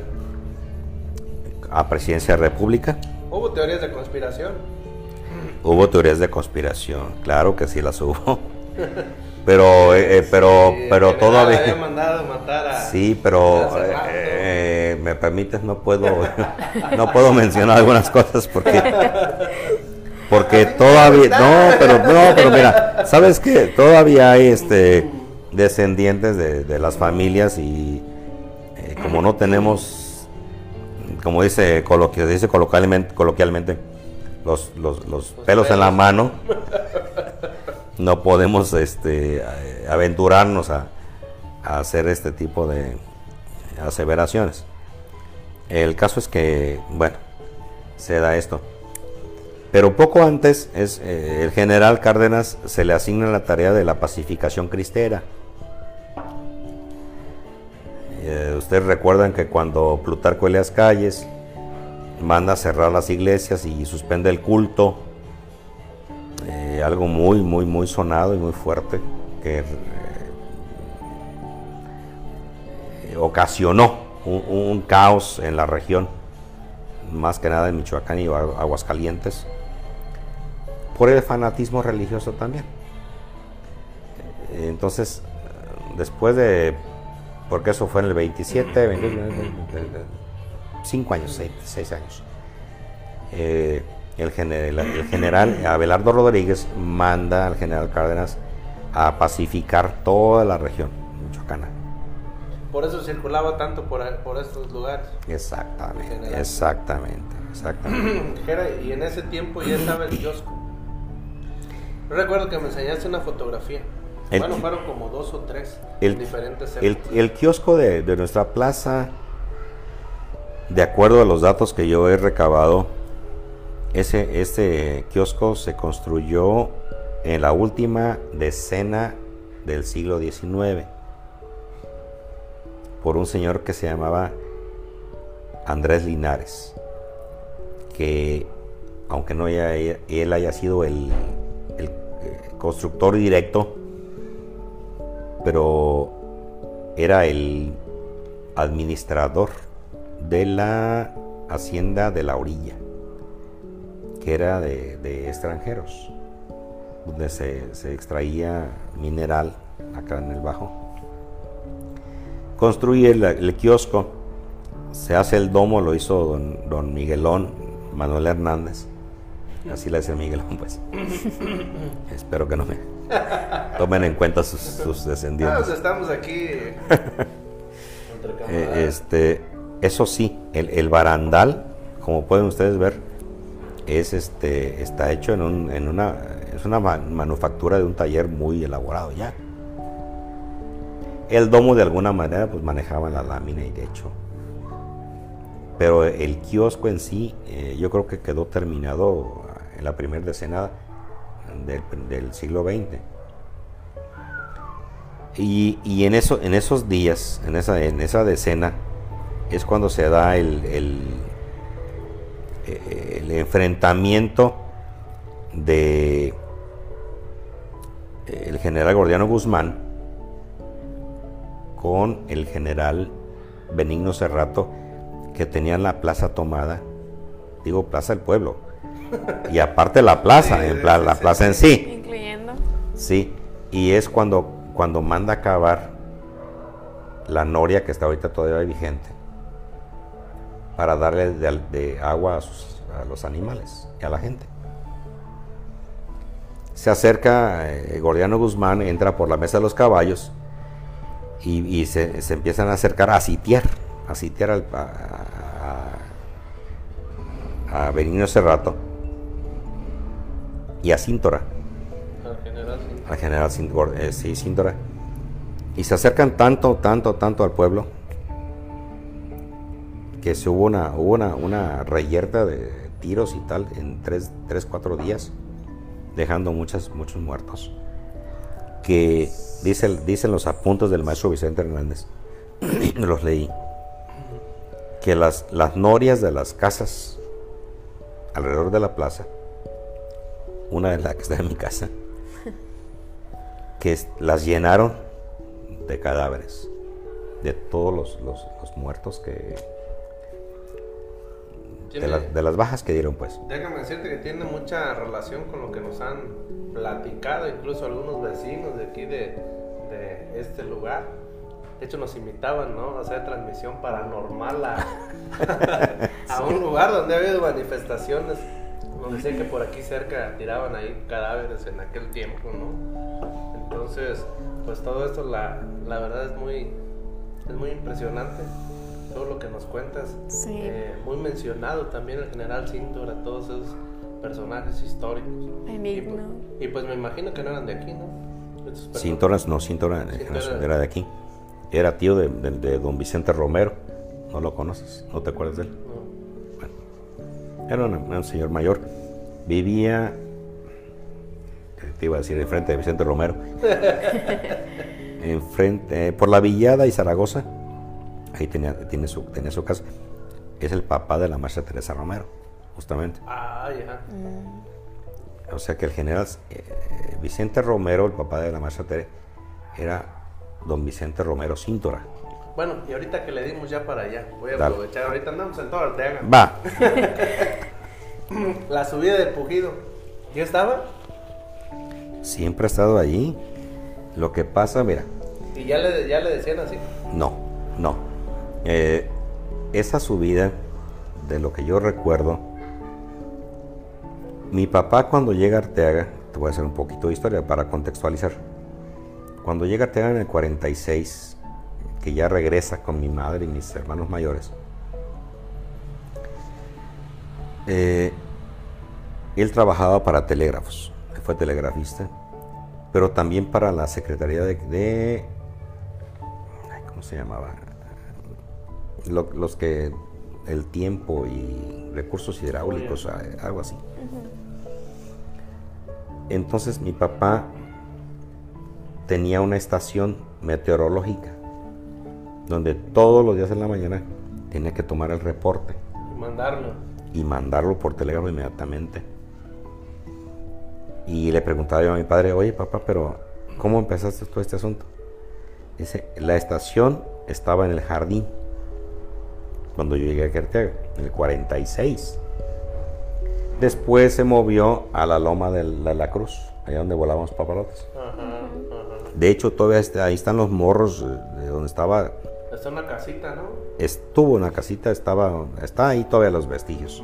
a presidencia de la República. ¿Hubo teorías de conspiración? Hubo teorías de conspiración, claro que sí las hubo. [LAUGHS] Pero, eh, eh, pero, pero todavía. Había mandado matar a, sí, pero me permites, no puedo, [LAUGHS] no puedo mencionar algunas cosas porque, porque todavía, no, pero no, pero mira, sabes que todavía hay este descendientes de, las familias y eh, como no tenemos, como dice, coloquio, dice coloquialmente, coloquialmente los, los, pelos en la mano, [LAUGHS] no podemos este, aventurarnos a hacer este tipo de aseveraciones. El caso es que, bueno, se da esto. Pero poco antes, es, eh, el general Cárdenas se le asigna la tarea de la pacificación cristera. Eh, ustedes recuerdan que cuando Plutarco Elias Calles manda a cerrar las iglesias y suspende el culto, eh, algo muy, muy, muy sonado y muy fuerte que ocasionó un, caos en la región, más que nada en Michoacán y Aguascalientes, por el fanatismo religioso también. Entonces, después de, porque eso fue en el 27, 5 años, 6, años, eh, el, general, el general Abelardo Rodríguez manda al general Cárdenas a pacificar toda la región michoacana por eso circulaba tanto por, por estos lugares. Exactamente, exactamente, exactamente. [CLEARS THROAT] y en ese tiempo ya estaba el kiosco. Yo recuerdo que me enseñaste una fotografía. Bueno, fueron como dos o tres el, diferentes el, el, kiosco de, de, nuestra plaza, de acuerdo a los datos que yo he recabado, ese, este kiosco se construyó en la última decena del siglo XIX por un señor que se llamaba Andrés Linares, que aunque no haya, él haya sido el, el eh, constructor directo, pero era el administrador de la hacienda de la orilla, que era de, extranjeros, donde se, extraía mineral acá en el bajo. Construye el, kiosco, se hace el domo, lo hizo don, don Miguelón, Manuel Hernández. Así le dice Miguelón, pues. [LAUGHS] Espero que no me tomen en cuenta sus, descendientes. Ah, estamos aquí. [LAUGHS] Eh, este, eso sí, el, barandal, como pueden ustedes ver, es este, está hecho en, una, es una manufactura de un taller muy elaborado ya. El domo de alguna manera pues manejaba la lámina y de hecho. Pero el kiosco en sí, eh, yo creo que quedó terminado en la primera decena del, siglo XX. Y, en, eso, en esos días, en esa, en esa decena, es cuando se da el, el, enfrentamiento de el general Gordiano Guzmán con el general Benigno Cerrato que tenían la plaza tomada, digo plaza del pueblo, y aparte la plaza, la plaza en sí. Incluyendo. Sí, y es cuando, cuando manda acabar la noria que está ahorita todavía vigente para darle de, agua a, los animales y a la gente. Se acerca eh, Gordiano Guzmán, entra por la mesa de los caballos y, se, empiezan a acercar a sitiar, a sitiar al, a, a Benigno Cerrato y a Cíntora. Al general Cíntora. Eh, sí, Cíntora. Y se acercan tanto, tanto, tanto al pueblo que se hubo una, una, una reyerta de tiros y tal en tres, tres, cuatro días, dejando muchas, muchos muertos. Que dicen, dicen los apuntes del maestro Vicente Hernández, [CLEARS THROAT] los leí, que las, las norias de las casas alrededor de la plaza, una de las que está en mi casa, que las llenaron de cadáveres, de todos los, los muertos que, de, las bajas que dieron, pues. Déjame decirte que tiene mucha relación con lo que nos han platicado, incluso algunos vecinos de aquí de, de este lugar. De hecho, nos invitaban, ¿no? A hacer transmisión paranormal a, [LAUGHS] a [LAUGHS] un lugar donde ha habido manifestaciones. Nos decían que por aquí cerca tiraban ahí cadáveres en aquel tiempo, ¿no? Entonces, pues todo esto, la, la verdad es muy, es muy impresionante todo lo que nos cuentas. Eh, muy mencionado también el general Cintura, todos esos personajes históricos. Y, pues, me imagino que no eran de aquí, ¿no? Cintora, no, Cintora, era de aquí. Era tío de, don Vicente Romero. ¿No lo conoces? ¿No te acuerdas de él? Era un, señor mayor. Vivía, te iba a decir, enfrente de Vicente Romero. [LAUGHS] enfrente, eh, por la Villada y Zaragoza ahí tenía, tiene su, tenía su casa, es el papá de la maestra Teresa Romero, justamente. Ah, ya. O sea que el general eh, Vicente Romero, el papá de la maestra Teresa, era don Vicente Romero Cíntora. Bueno, y ahorita que le dimos ya para allá, voy a aprovechar, ahorita andamos en todo Arteaga. Va. [LAUGHS] la subida del Pujido, ¿ya estaba? Siempre ha estado ahí. Lo que pasa, mira. ¿Y ya le, ya le decían así? No, no. Eh, esa subida, de lo que yo recuerdo, mi papá cuando llega a Arteaga, te voy a hacer un poquito de historia para contextualizar. Cuando llega a Arteaga en el 46, que ya regresa con mi madre y mis hermanos mayores, eh, él trabajaba para telégrafos, fue telegrafista, pero también para la Secretaría de, de ¿cómo se llamaba? los que el tiempo y recursos hidráulicos, algo así. Entonces mi papá tenía una estación meteorológica donde todos los días en la mañana tenía que tomar el reporte Y mandarlo. y mandarlo por telégrafo inmediatamente. Y le preguntaba yo a mi padre, oye papá, pero ¿cómo empezaste todo este asunto? Dice, la estación estaba en el jardín cuando yo llegué a Arteaga, en el 46. Después se movió a la loma de la, la Cruz, allá donde volábamos papalotes. Ajá, ajá. De hecho, todavía está- ahí están los morros eh, de donde estaba, Está una casita, ¿no? estuvo una casita, estaba, está ahí todavía los vestigios.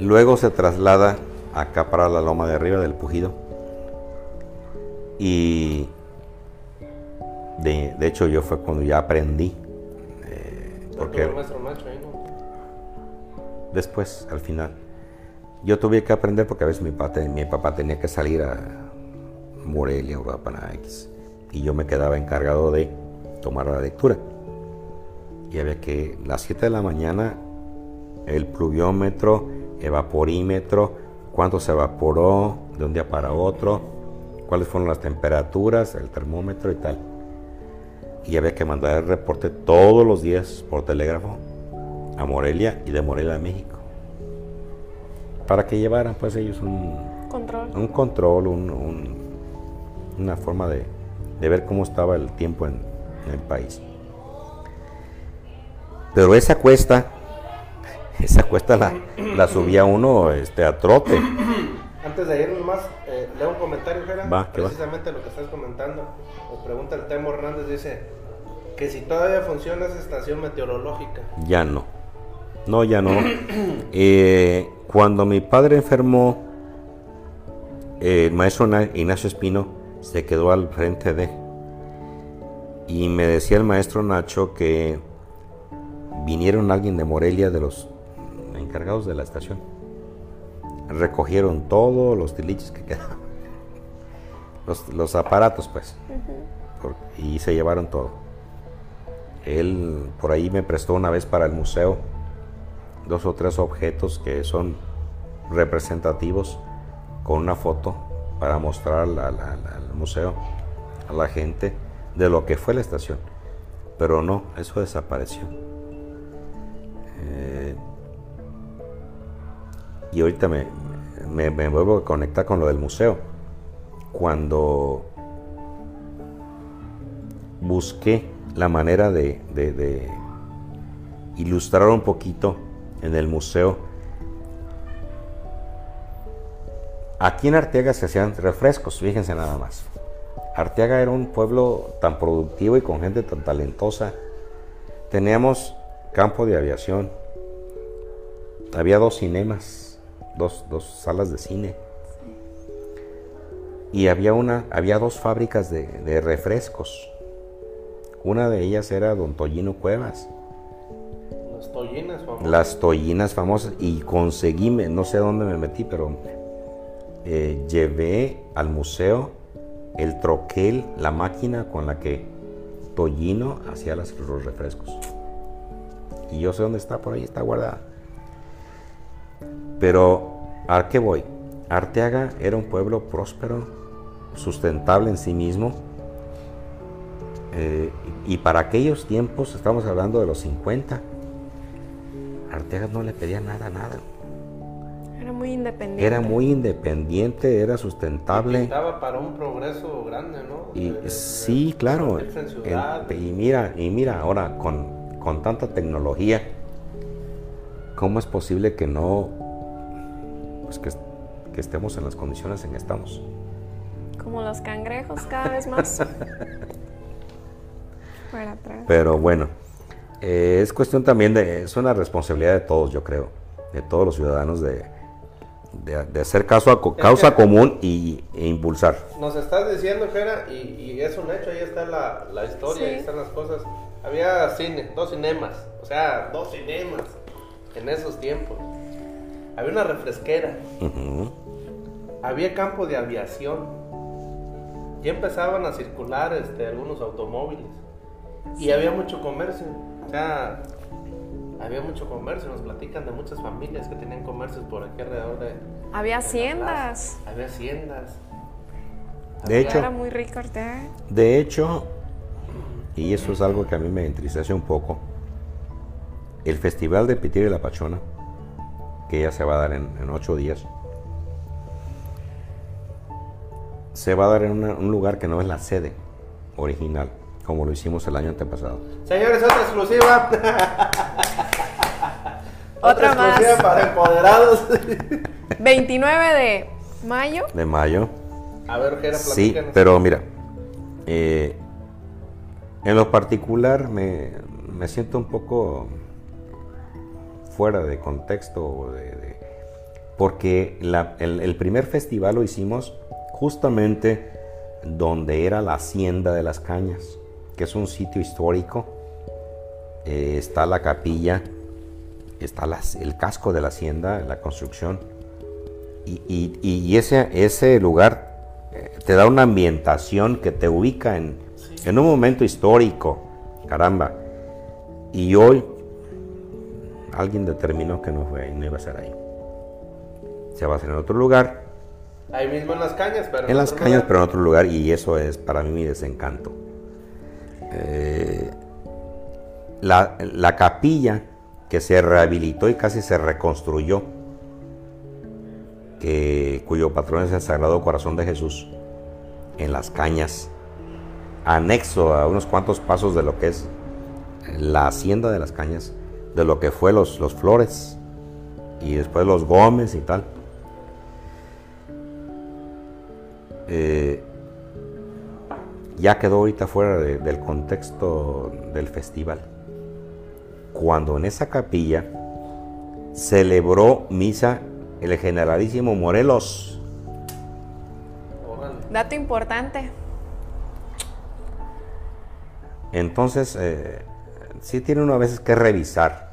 Luego se traslada acá para la loma de arriba del Pujido. Y de, de hecho yo fue cuando ya aprendí. eh, Porque después, al final, yo tuve que aprender porque a veces mi papá, mi papá tenía que salir a Morelia o a Pana X. Y yo me quedaba encargado de tomar la lectura. Y había que, las 7 de la mañana, el pluviómetro, evaporímetro, cuánto se evaporó de un día para otro, cuáles fueron las temperaturas, el termómetro y tal. Y había que mandar el reporte todos los días por telégrafo a Morelia y de Morelia a México. Para que llevaran pues ellos un, Control. un control, un- un- una forma de, de ver cómo estaba el tiempo en, en el país. Pero esa cuesta, [LAUGHS] esa cuesta la, la subía uno este, a trote. Antes de irnos más, eh, leo un comentario, Jera. Va. Precisamente lo que estás comentando. Nos pregunta el Temo Hernández, dice que si todavía funciona esa estación meteorológica. Ya no. No, ya no. [CLEARS THROAT] Eh, cuando mi padre enfermó, eh, el maestro Na- Ignacio Espino se quedó al frente de. Y me decía el maestro Nacho que vinieron alguien de Morelia, de los encargados de la estación. Recogieron todos los tiliches que [LAUGHS] quedaban. Los, los aparatos, pues. Por- y se llevaron todo. Él por ahí me prestó una vez para el museo dos o tres objetos que son representativos con una foto para mostrar al museo, a la gente, de lo que fue la estación. Pero no, eso desapareció. Eh, y ahorita me, me, vuelvo a conectar con lo del museo. Cuando busqué la manera de- de ilustrar un poquito en el museo. Aquí en Arteaga se hacían refrescos, fíjense nada más. Arteaga era un pueblo tan productivo y con gente tan talentosa. Teníamos campo de aviación. Había dos cinemas, dos, dos salas de cine. Y había, una, había dos fábricas de, de refrescos. Una de ellas era Don Tollino Cuevas. Las tollinas, famosas. Las tollinas famosas. Y conseguí, no sé dónde me metí, pero eh, llevé al museo el troquel, la máquina con la que Tollino hacía los refrescos. Y yo sé dónde está, por ahí está guardada. Pero, ¿a qué voy? Arteaga era un pueblo próspero, sustentable en sí mismo. eh, y para aquellos tiempos, estamos hablando de los 50, Arteaga no le pedía nada, nada. Era muy independiente. Era muy independiente, era sustentable. Pintaba para un progreso grande, ¿no? Y De- de- sí, de claro. en y mira, y mira ahora con, con tanta tecnología, ¿cómo es posible que no, pues que, que estemos en las condiciones en que estamos? Como los cangrejos cada vez más. [LAUGHS] Fuera atrás. Pero bueno, eh, es cuestión también de, es una responsabilidad de todos, yo creo, de todos los ciudadanos de, de, de hacer caso a Es causa que- común y, e impulsar. Nos estás diciendo, Jera, y, y es un hecho, ahí está la, la historia, Sí. ahí están las cosas. Había cine, dos cinemas, o sea, dos cinemas en esos tiempos. Había una refresquera, había campo de aviación. Ya empezaban a circular este, algunos automóviles. Y había mucho comercio. O sea, había mucho comercio. Nos platican de muchas familias que tenían comercios por aquí alrededor de. Había de haciendas. plaza. Había haciendas. De hecho, Era muy rico Arteaga. De hecho, y eso es algo que a mí me entristece un poco, el Festival de Pitir y la Pachona, que ya se va a dar en, ocho días, se va a dar en un lugar que no es la sede original, como lo hicimos el año antepasado. Señores, otra exclusiva. [LAUGHS] otra, más. exclusiva para empoderados. [LAUGHS] 29 de mayo. De mayo. A ver, ¿qué era Sí, pero mira, eh, en lo particular me, siento un poco fuera de contexto, porque el, primer festival lo hicimos justamente donde era la hacienda de las cañas, que es un sitio histórico. Eh, está la capilla, está el casco de la hacienda, la construcción. Y, ese, ese lugar eh, te da una ambientación que te ubica en, en un momento histórico, caramba. Y hoy alguien determinó que no fue no iba a ser ahí. Se va a hacer en otro lugar. Ahí mismo en las cañas, pero en, las cañas, pero en otro lugar. Y eso es para mí mi desencanto. Eh, la, la capilla que se rehabilitó y casi se reconstruyó, que, cuyo patrón es el Sagrado Corazón de Jesús, en las cañas anexo a unos cuantos pasos de lo que es la hacienda de las cañas, de lo que fue los, los Flores y después los Gómez y tal. Eh, ya quedó ahorita fuera del contexto del festival. Cuando en esa capilla celebró misa el generalísimo Morelos. Dato importante. Entonces, eh, sí tiene uno a veces que revisar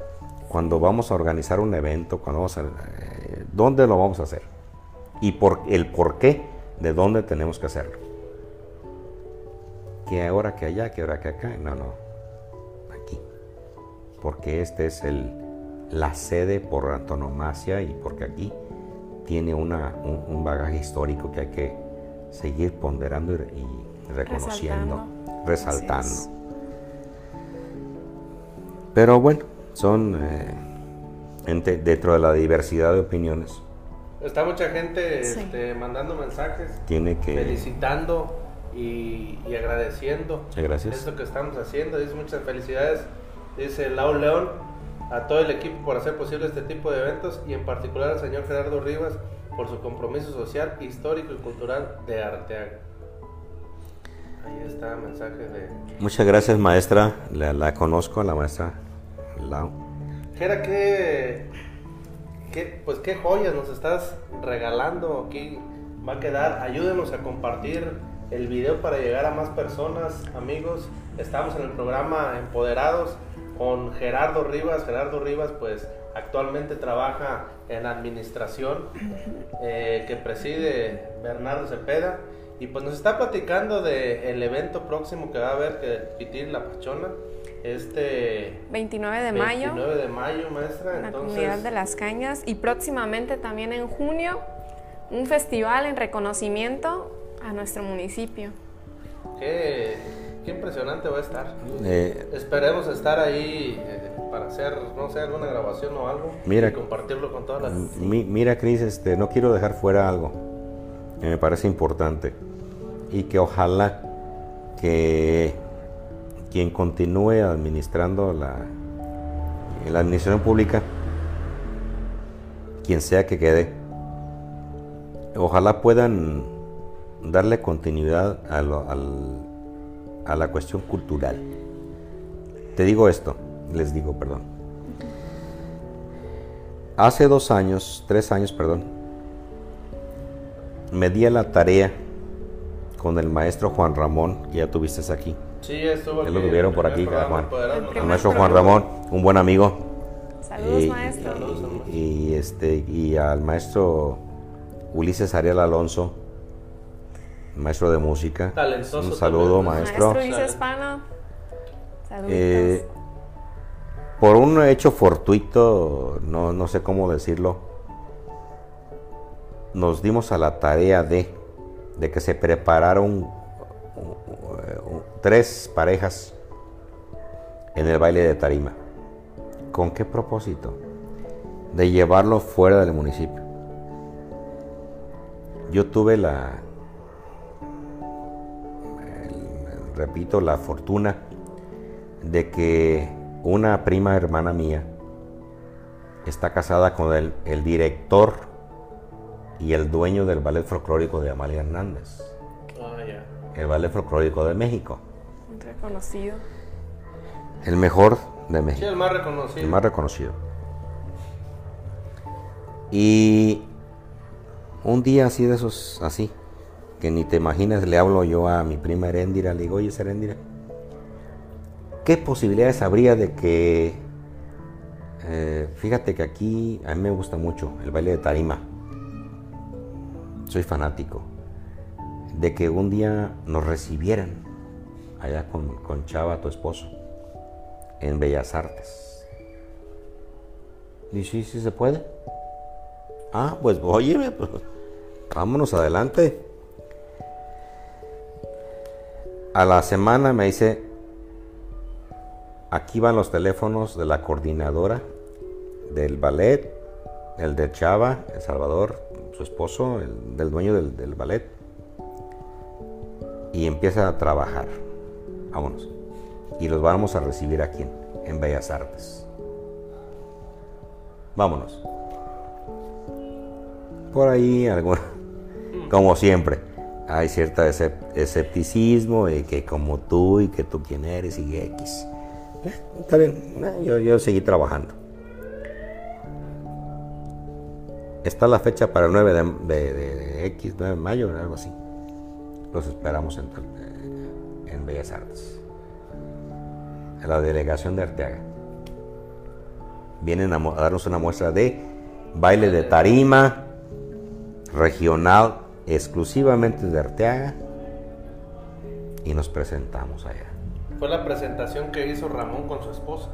cuando vamos a organizar un evento, cuando vamos a, eh, dónde lo vamos a hacer y por, el por qué de dónde tenemos que hacerlo. Que ahora que allá, que ahora que acá, no, no. Porque este es el, la sede por antonomasia y porque aquí tiene una, un, bagaje histórico que hay que seguir ponderando y, reconociendo, resaltando. Pero bueno, son eh, dentro de la diversidad de opiniones. Está mucha gente este, mandando mensajes, Tiene que... felicitando y, agradeciendo Gracias. esto que estamos haciendo. Dice muchas felicidades, dice Lau León, a todo el equipo por hacer posible este tipo de eventos y en particular al señor Gerardo Rivas por su compromiso social, histórico y cultural de Arteaga. Ahí está el mensaje de... Muchas gracias, maestra. La, la conozco, la maestra Lau. Gera, ¿qué, qué, pues qué joyas nos estás regalando aquí. Va a quedar. Ayúdenos a compartir el video para llegar a más personas, amigos. Estamos en el programa Empoderados con Gerardo Rivas. Gerardo Rivas, pues actualmente trabaja en administración eh, que preside Bernardo Cepeda y pues nos está platicando del evento próximo que va a haber, que Pitir La Pachona, este... 29 de mayo. 29 de mayo, maestra. En la comunidad de Las Cañas. Y próximamente también en junio, un festival en reconocimiento a nuestro municipio. Qué, qué impresionante va a estar. Eh, Esperemos estar ahí eh, para hacer, no sé, alguna grabación o algo. Mira, y compartirlo con todas las... mira, Cris, este, no quiero dejar fuera algo que me parece importante y que ojalá que quien continúe administrando la, la administración pública, quien sea que quede, ojalá puedan darle continuidad a, a la cuestión cultural. Te digo esto, les digo, perdón. Hace dos años, tres años, perdón, me di a la tarea con el maestro Juan Ramón, que ya tuviste aquí. Sí, estuvo aquí. lo tuvieron por aquí, Juan. El maestro Juan Ramón, un buen amigo. Saludos, maestro. Y, este, y al maestro Ulises Ariel Alonso, maestro de música. Talentoso un saludo, maestro. Maestro Ulises Pano. Eh, por un hecho fortuito, no, no sé cómo decirlo, nos dimos a la tarea de de que se prepararon tres parejas en el baile de tarima. ¿Con qué propósito? De llevarlo fuera del municipio. Yo tuve la, repito, la fortuna de que una prima hermana mía está casada con el, el director y el dueño del ballet folclórico de Amalia Hernández, Ah, ya. el ballet folclórico de México, Reconocido. el mejor de Sí, México. el más reconocido. el más reconocido. Y un día así de esos, así, que ni te imaginas, le hablo yo a mi prima Heréndira, le digo, oye, Heréndira, ¿qué posibilidades habría de que, eh, fíjate que aquí a mí me gusta mucho el baile de tarima, soy fanático, de que un día nos recibieran allá con, con Chava, tu esposo, en Bellas Artes. Y sí, sí se puede. Ah, pues oye, pues, vámonos adelante. A la semana me dice, aquí van los teléfonos de la coordinadora del ballet, el de Chava, El Salvador, su esposo, el del dueño del, ballet. Y empieza a trabajar. Vámonos. Y los vamos a recibir aquí en, en Bellas Artes. Vámonos. Por ahí, alguna, [LAUGHS] como siempre, hay cierto escep- escepticismo y que como tú y que tú quién eres y X. Eh, Está bien, eh, yo, yo seguí trabajando. Está la fecha para el 9 de, de- de- de X, 9 de mayo, algo así. Los esperamos en, eh, en Bellas Artes. En la delegación de Arteaga. Vienen a darnos una muestra de baile de tarima regional exclusivamente de Arteaga y nos presentamos allá. Fue la presentación que hizo Ramón con su esposa.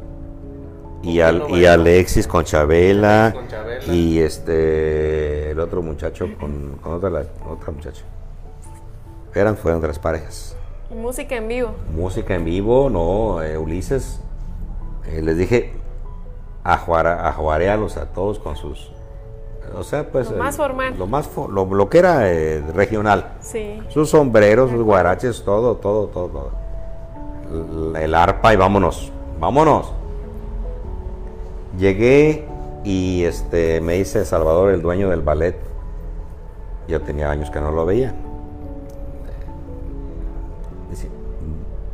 Y, ¿Por qué al, no y? Alexis con Chabela, Alexis con Chabela. y este el otro muchacho con, con otra, la- otra muchacha. Eran, fueron tres parejas. Y música en vivo. Música en vivo, no, eh, Ulises. eh, les dije, ajuara- ajuarealos a todos con sus. O sea, pues. Lo más formal. Lo más fo- lo, lo que era eh, regional. Sí. Sus sombreros, sus guaraches, todo, todo, todo, todo. El, el arpa y vámonos, vámonos. Llegué y este me dice Salvador, el dueño del ballet. Yo tenía años que no lo veía. Dice,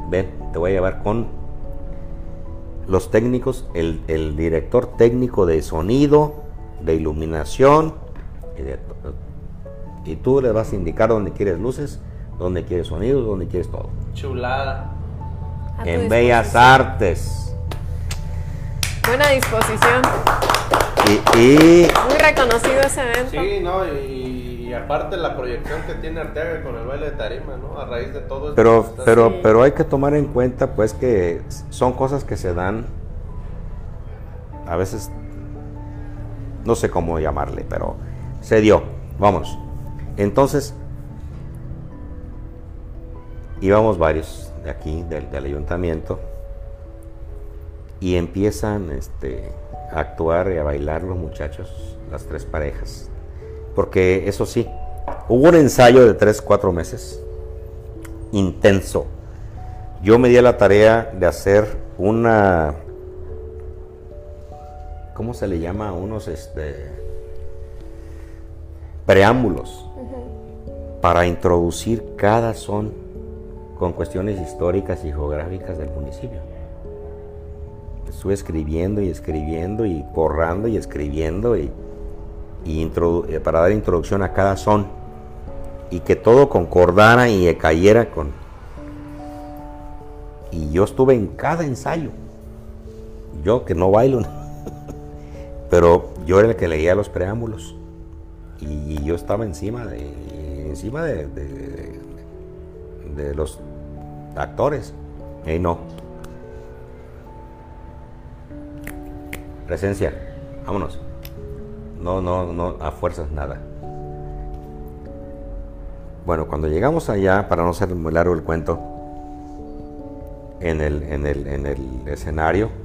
ven, te voy a llevar con los técnicos, el, el director técnico de sonido, de iluminación y de y tú le vas a indicar dónde quieres luces, dónde quieres sonidos, dónde quieres todo. Chulada. En Bellas. Artes. Buena disposición. Y, y- Muy reconocido ese evento. Sí, no, y, y aparte la proyección que tiene Arteaga con el baile de tarima, ¿no? A raíz de todo esto. pero, está pero, Sí. pero hay que tomar en cuenta pues que son cosas que se dan a veces no sé cómo llamarle, pero se dio. Vamos. Entonces, íbamos varios de aquí, del, ayuntamiento, y empiezan este, a actuar y a bailar los muchachos, las tres parejas. Porque eso sí, hubo un ensayo de tres, cuatro meses, intenso. Yo me di a la tarea de hacer una, ¿cómo se le llama? a Unos este, preámbulos para introducir cada son con cuestiones históricas y geográficas del municipio. Estuve escribiendo y escribiendo y borrando y escribiendo y, eh, para dar introducción a cada son y que todo concordara y cayera con... Y yo estuve en cada ensayo. Yo que no bailo, [LAUGHS] pero yo era el que leía los preámbulos. Y yo estaba encima de encima de, de- los actores. Y no. Presencia. Vámonos. No no no a fuerzas nada. Bueno cuando llegamos allá para no ser muy largo el cuento en el, en el, en el escenario.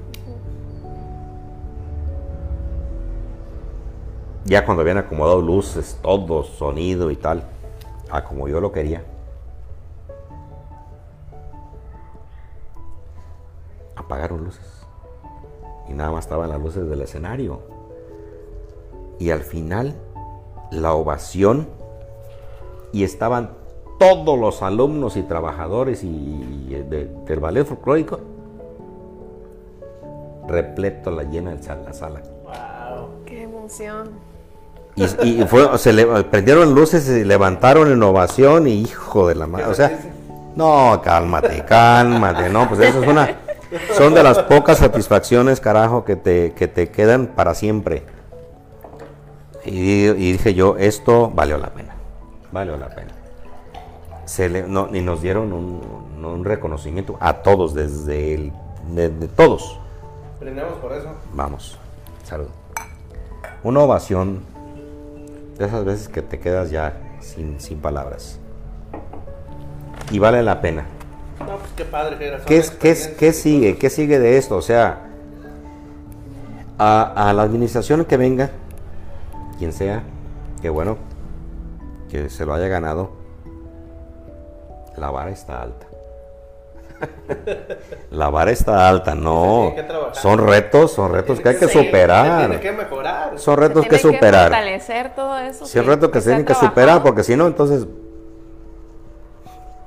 Ya cuando habían acomodado luces, todo, sonido y tal, a como yo lo quería. Apagaron luces. Y nada más estaban las luces del escenario. Y al final, la ovación, y estaban todos los alumnos y trabajadores y, de- del ballet folclórico, repleto la llena de la sala. Wow. Qué emoción. Y, y fue, se le prendieron luces, se levantaron en ovación y hijo de la madre. O sea, no, cálmate, cálmate, no, pues eso es una. Son de las pocas satisfacciones, carajo, que te, que te quedan para siempre. Y, y dije yo, esto valió la pena. Valió la pena. Se le- no, y nos dieron un, un reconocimiento a todos, desde el. de- de todos. Brindemos por eso. Vamos, salud. Una ovación de esas veces que te quedas ya sin, sin palabras. Y vale la pena. No, pues qué padre, ¿Qué, es, qué, es- qué sigue? ¿Qué sigue de esto? O sea, a, a la administración que venga, quien sea, que bueno, que se lo haya ganado, la vara está alta. La vara está alta, no. Son retos, son retos que hay que Sí, superar. Tiene que mejorar. Son retos que tiene superar. fortalecer todo eso. Si es reto que se tienen que superar, porque si no, entonces.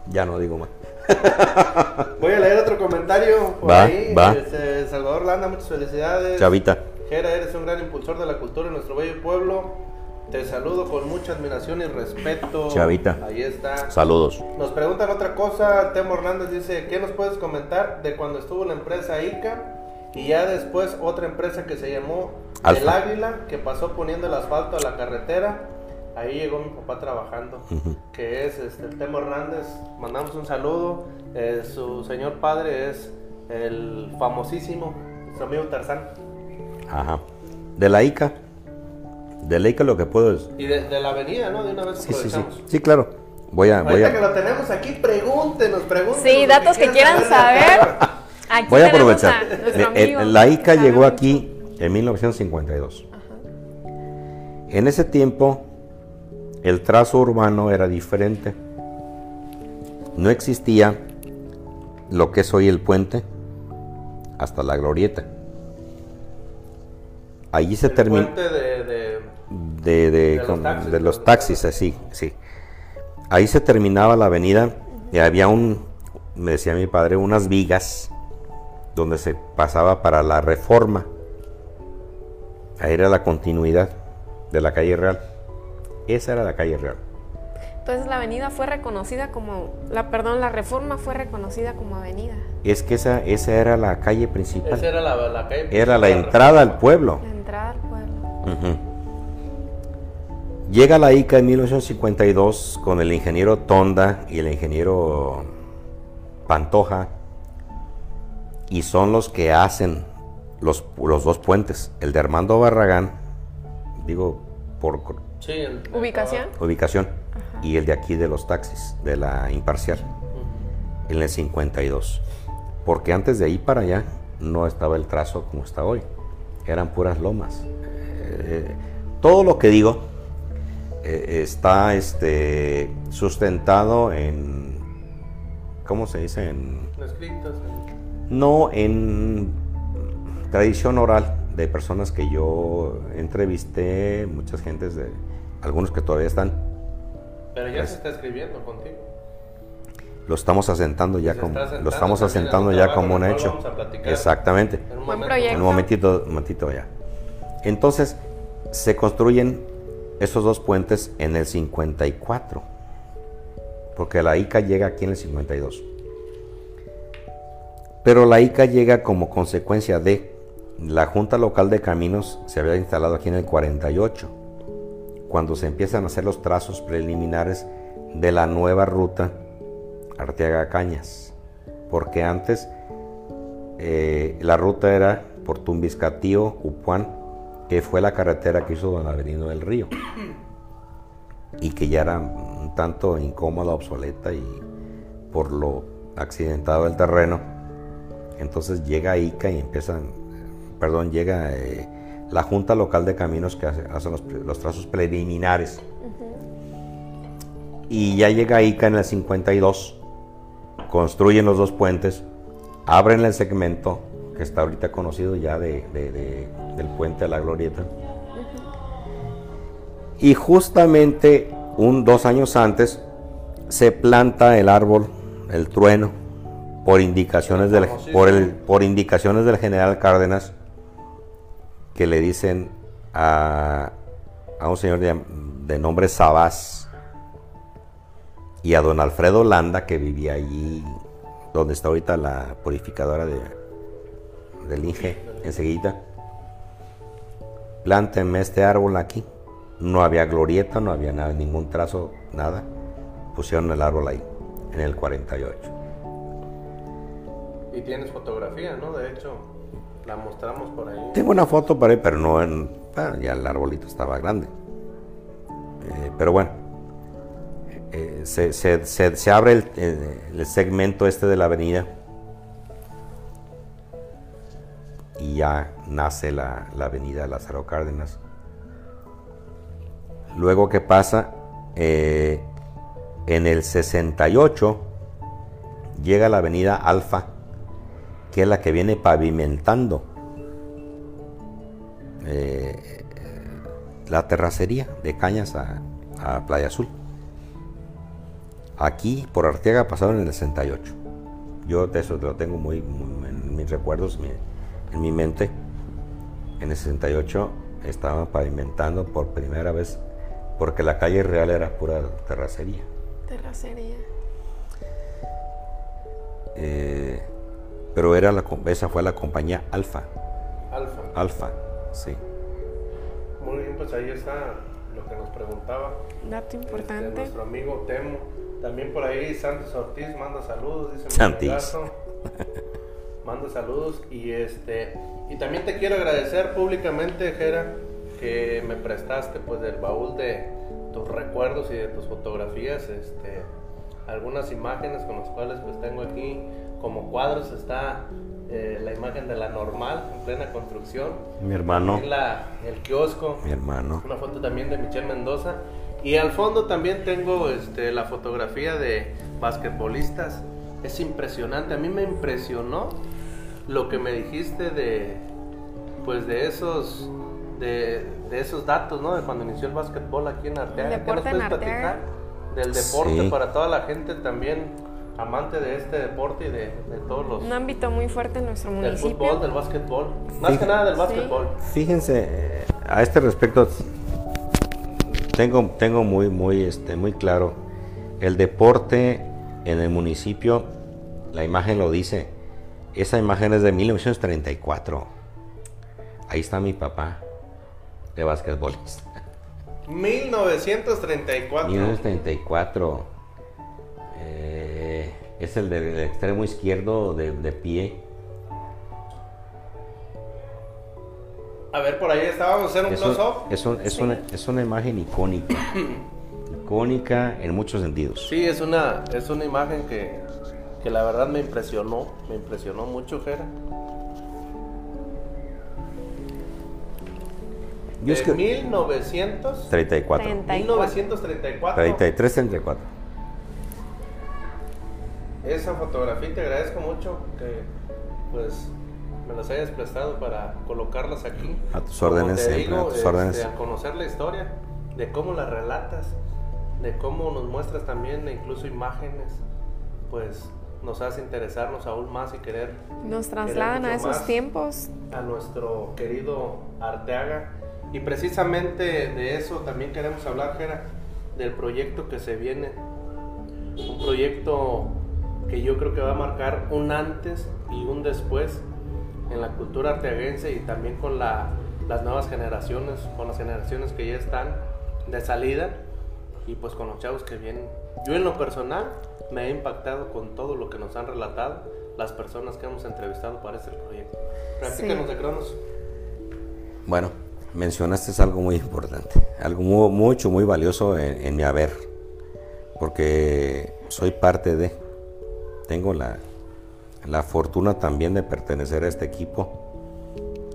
Ya no digo más. [LAUGHS] Voy a leer otro comentario por Va, ahí. va. Este, Salvador Landa, muchas felicidades. Chavita. Jera, eres un gran impulsor de la cultura en nuestro bello pueblo. Te saludo con mucha admiración y respeto. Chavita. Ahí está. Saludos. Nos preguntan otra cosa. Temo Hernández dice: ¿Qué nos puedes comentar de cuando estuvo la empresa ICA y ya después otra empresa que se llamó Alfa. El Águila, que pasó poniendo el asfalto a la carretera? Ahí llegó mi papá trabajando, que es este, Temo Hernández. Mandamos un saludo. Eh, su señor padre es el famosísimo, su amigo Tarzán. Ajá. De la ICA. De la ICA lo que puedo es. Y de, de la avenida, ¿no? De una vez Sí, sí, sí. Sí, claro. Voy a, voy Ahorita que a, lo tenemos aquí, pregúntenos, pregúntenos. Sí, datos que quieran saber. [LAUGHS] Aquí voy a aprovechar. a Eh, eh, amigo la ICA sabe llegó aquí en 1952. En ese tiempo, el trazo urbano era diferente. No existía lo que es hoy el puente hasta la glorieta. Allí se terminó puente de, de- los con- taxis, de los ¿no? taxis, así, sí. Ahí se terminaba la avenida y había un, me decía mi padre, unas vigas donde se pasaba para la reforma. Ahí era la continuidad de la calle Real. Esa era la calle Real. Entonces la avenida fue reconocida como, la perdón, la reforma fue reconocida como avenida. Es que esa, esa era la calle principal. Esa era la, la calle. Era la principal. entrada al pueblo. La entrada al pueblo. Ujú. Llega la ICA en 1952 con el ingeniero Tonda y el ingeniero Pantoja y son los que hacen los, los dos puentes, el de Armando Barragán, digo por Sí, el- ¿Ubicación? ubicación, y el de aquí de los taxis, de la imparcial, en el 52. Porque antes de ahí para allá no estaba el trazo como está hoy, eran puras lomas. Eh, todo lo que digo eh, está este, sustentado en, ¿cómo se dice? En, Escritos. no en tradición oral de personas que yo entrevisté, muchas gentes de algunos que todavía están, Pero ya se está escribiendo contigo. lo estamos asentando ya Se como lo estamos asentando un ya como un hecho. Exactamente. En un Buen momento. proyecto. En un momentito, un momentito ya. Entonces, se construyen esos dos puentes en el 54. Porque la ICA llega aquí en el 52. Pero la ICA llega como consecuencia de la Junta Local de Caminos se había instalado aquí en el 48, cuando se empiezan a hacer los trazos preliminares de la nueva ruta Arteaga Cañas. Porque antes eh, la ruta era por Tumbiscatío, Upuán, que fue la carretera que hizo Don Avelino del Río. Y que ya era un tanto incómoda, obsoleta y por lo accidentado del terreno, Entonces llega ICA y empiezan, perdón, llega eh, la Junta Local de Caminos que hace, hacen los, los, trazos preliminares. Y ya llega ICA en el 52, construyen los dos puentes, abren el segmento que está ahorita conocido ya de, de, de, del puente a la Glorieta. Y justamente un, dos años antes se planta el árbol, el trueno, por indicaciones del, por el, por indicaciones del general Cárdenas, que le dicen a, a un señor de, de, nombre Sabás y a don Alfredo Landa, que vivía allí donde está ahorita la purificadora de, del Inge, enseguida. Plántenme este árbol aquí. No había glorieta, no había nada, ningún trazo, nada. Pusieron el árbol ahí, en el 48. Y tienes fotografía, ¿no? De hecho, la mostramos por ahí. Tengo una foto por ahí, pero no en. Bueno, ya el arbolito estaba grande. Eh, pero bueno, eh, se, se, se, se, abre el, el, segmento este de la avenida y ya nace la, la avenida Lázaro Cárdenas. Luego, ¿qué pasa? Eh, en el 68 llega la avenida Alfa, que es la que viene pavimentando eh, la terracería de Cañas a, Playa Azul. Aquí por Arteaga pasaron en el 68. Yo de eso lo tengo muy en mis recuerdos, en mi mente. En el 68 estaban pavimentando por primera vez porque la calle real era pura terracería. Terracería. Eh, pero era la, esa fue la compañía Alfa. Alfa. Alfa, sí. Muy bien, pues ahí está lo que nos preguntaba. Dato importante. Este, nuestro amigo Temo. También por ahí Santos Ortiz manda saludos, dice Santis. [LAUGHS] manda saludos y este y también te quiero agradecer públicamente, Jera, que me prestaste pues del baúl de tus recuerdos y de tus fotografías, este, algunas imágenes con las cuales pues tengo aquí como cuadros está eh, la imagen de la normal en plena construcción. Mi hermano. La, el kiosco. Mi hermano. Una foto también de Michelle Mendoza. Y al fondo también tengo este, la fotografía de basquetbolistas. Es impresionante. A mí me impresionó lo que me dijiste de, pues de esos de, de, esos datos, ¿no? De cuando inició el básquetbol aquí en Arteaga. ¿Qué nos puedes platicar? Del deporte sí. para toda la gente también amante de este deporte y de, de, todos los... Un ámbito muy fuerte en nuestro municipio. Del fútbol, del básquetbol. Más Fíjense, que nada del básquetbol. Fíjense, a este respecto tengo, tengo muy, muy, este, muy claro. El deporte en el municipio, la imagen lo dice. Esa imagen es de 1934. Ahí está mi papá de básquetbolista. 1934. 1934. Eh, es el del extremo izquierdo de, de, pie. A ver, por ahí estábamos a hacer un close-up. Es, un, es, sí. una, es una imagen icónica. [CLEARS THROAT] icónica en muchos sentidos. Sí, es una, es una imagen que, que la verdad me impresionó. Me impresionó mucho, Jera. Yo de es que 1934. 1934. 33, 34. Esa fotografía te agradezco mucho que pues me las hayas prestado para colocarlas aquí. A tus órdenes, Como te siempre, digo, a tus órdenes. este, a conocer la historia, de cómo la relatas, de cómo nos muestras también incluso imágenes, pues nos hace interesarnos aún más y querer Nos trasladan a esos tiempos. a nuestro querido Arteaga. Y precisamente de eso también queremos hablar, Jera, del proyecto que se viene. Un proyecto que yo creo que va a marcar un antes y un después en la cultura arteaguense y también con la, las nuevas generaciones, con las generaciones que ya están de salida y pues con los chavos que vienen. Yo en lo personal me he impactado con todo lo que nos han relatado las personas que hemos entrevistado para este proyecto. Platícanos Sí. de Cronos. Bueno, mencionaste algo muy importante, algo mu- mucho, muy valioso en, en mi haber, porque soy parte de, tengo la, la fortuna también de pertenecer a este equipo.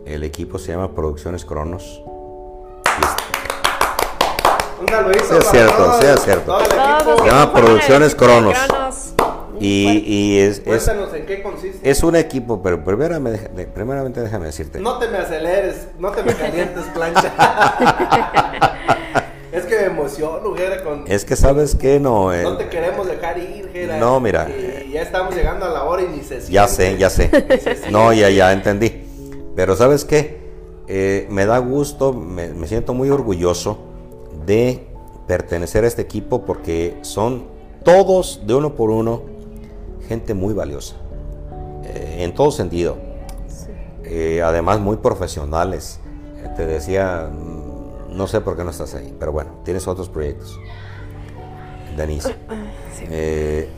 El equipo se llama Producciones Cronos. Un saludito Sí, es para cierto, todo sí, es cierto. Se llama Producciones Cronos. Y, y es, es, Cuéntanos en qué consiste. es un equipo, pero primeramente, primeramente déjame decirte. No te me aceleres, no te me [LAUGHS] calientes, plancha. [LAUGHS] es que me emociono, Jera, con... Es que sabes que no, eh, No te queremos dejar ir, Jera. No, mira, Y ya estamos llegando a la hora y ni se ya siente. sé, ya sé. No, ya, ya entendí. Pero sabes qué, Eh, me da gusto, me, me siento muy orgulloso de pertenecer a este equipo porque son todos, de uno por uno, gente muy valiosa. eh, en todo sentido. Eh, además muy profesionales. Eh, te decía, mm, no sé por qué no estás ahí, pero bueno, tienes otros proyectos. Denise. Eh,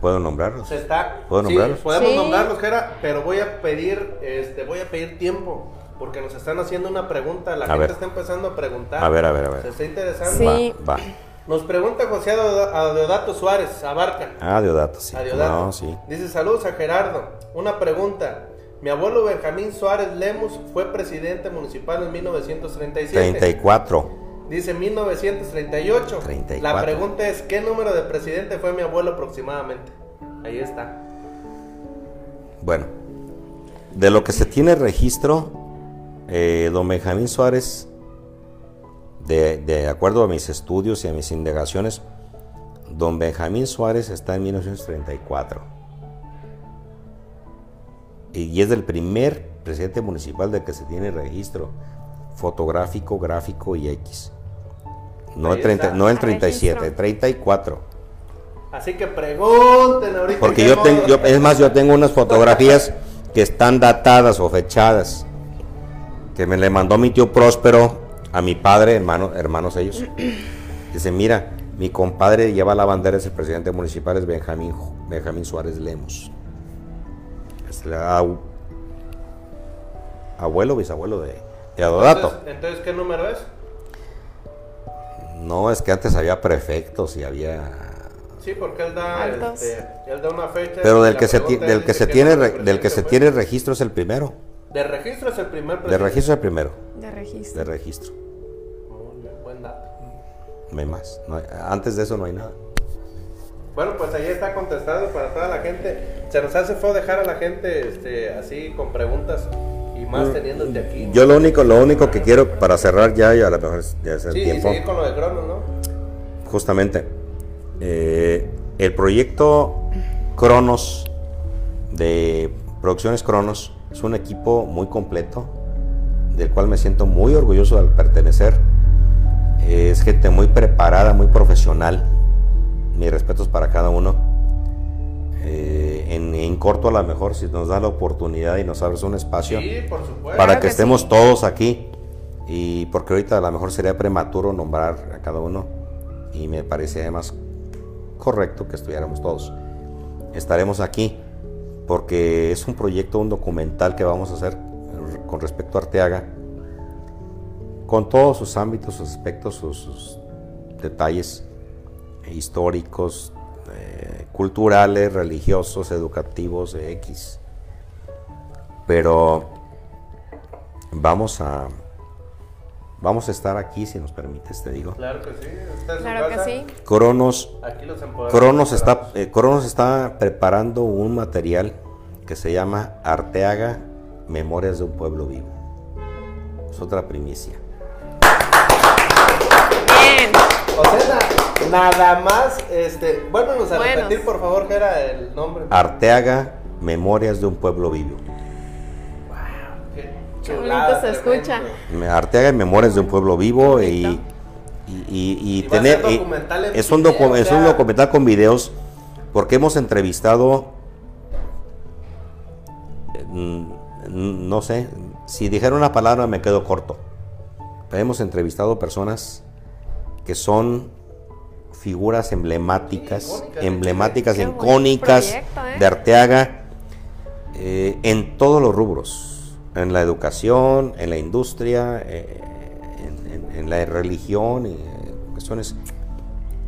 ¿Puedo nombrarlos? Se está. ¿Puedo sí, nombrarlos? podemos Sí. nombrarlos, Jera, pero voy a pedir, este, voy a pedir tiempo. Porque nos están haciendo una pregunta, la A gente ver. está empezando a preguntar. A ver, a ver, a ver. Se está interesando. Sí. Va, va. Nos pregunta José Adeoda- Adeodato Suárez, Abarca. Ah, Deodato, sí. Adeodato. No, sí. Dice saludos a Gerardo. Una pregunta. Mi abuelo Benjamín Suárez Lemus fue presidente municipal en 1937. 34. Dice 1938. 34. La pregunta es, ¿qué número de presidente fue mi abuelo aproximadamente? Ahí está. Bueno, de lo que se tiene registro, eh, don Benjamín Suárez, de, de acuerdo a mis estudios y a mis indagaciones, don Benjamín Suárez está en 1934. Y, y es el primer presidente municipal del que se tiene registro fotográfico, gráfico y X. No el, 30 está. no el Registro. 37, 34. Así que pregunten ahorita. Porque yo tengo, yo- es más, yo tengo unas fotografías que están datadas o fechadas, que me le mandó mi tío Próspero a mi padre, hermano, hermanos ellos. [CLEARS THROAT] Dice, mira, mi compadre lleva la bandera, es el presidente municipal, es Benjamín, Benjamín Suárez Lemos. Es el abu- abuelo, bisabuelo de, de Adodato. Entonces, entonces, ¿qué número es? No, es que antes había prefectos y había... Sí, porque él da, este, él da una fecha. Pero del la que se, del que se ¿qué tiene, del que se presidente tiene registro es el primero. De registro es el primer De presidente. registro es el primero. De registro. De registro. Muy bien, buen dato. No hay más. no hay- antes de eso no hay nada. Bueno, pues ahí está contestado para toda la gente. Se nos hace feo dejar a la gente este, así con preguntas y más teniéndote aquí. Mm, Yo lo único, lo único que quiero para cerrar ya y a lo mejor ya es el sí, y tiempo. seguir con lo de Cronos, ¿no? Justamente. eh, el proyecto Cronos de Producciones Cronos es un equipo muy completo del cual me siento muy orgulloso al pertenecer. Es gente muy preparada, muy profesional. Mis respetos para cada uno. Eh, en, en corto a lo mejor si nos da la oportunidad y nos abres un espacio Sí, por supuesto. para Claro que que estemos sí. todos aquí y porque ahorita a lo mejor sería prematuro nombrar a cada uno y me parece además correcto que estuviéramos todos. Estaremos aquí porque es un proyecto, un documental que vamos a hacer con respecto a Arteaga, con todos sus ámbitos, sus aspectos, sus, detalles históricos, eh, culturales, religiosos, educativos, X. Pero vamos a vamos a estar aquí si nos permites, te digo. Claro que sí. esta es su Claro que sí. Cronos Aquí los empoderados Cronos está, eh, Cronos está preparando un material que se llama Arteaga Memorias de un Pueblo Vivo. Es otra primicia. Bien. O sea, na- nada más, este, vuélvenos a Buenos. repetir, por favor, que era el nombre. Arteaga Memorias de un Pueblo Vivo. Qué bonito se escucha. Arteaga Memorias de un Pueblo Vivo y, Bonito. y, y- y Y va a tener... en es, un video, es documental con videos porque hemos entrevistado... mm, No sé, si dijera una palabra me quedo corto. Pero hemos entrevistado personas que son figuras emblemáticas, emblemáticas, icónicas proyecto, ¿eh? de Arteaga eh, en todos los rubros, en la educación, en la industria, eh, en, en- en la religión, y, eh, cuestiones.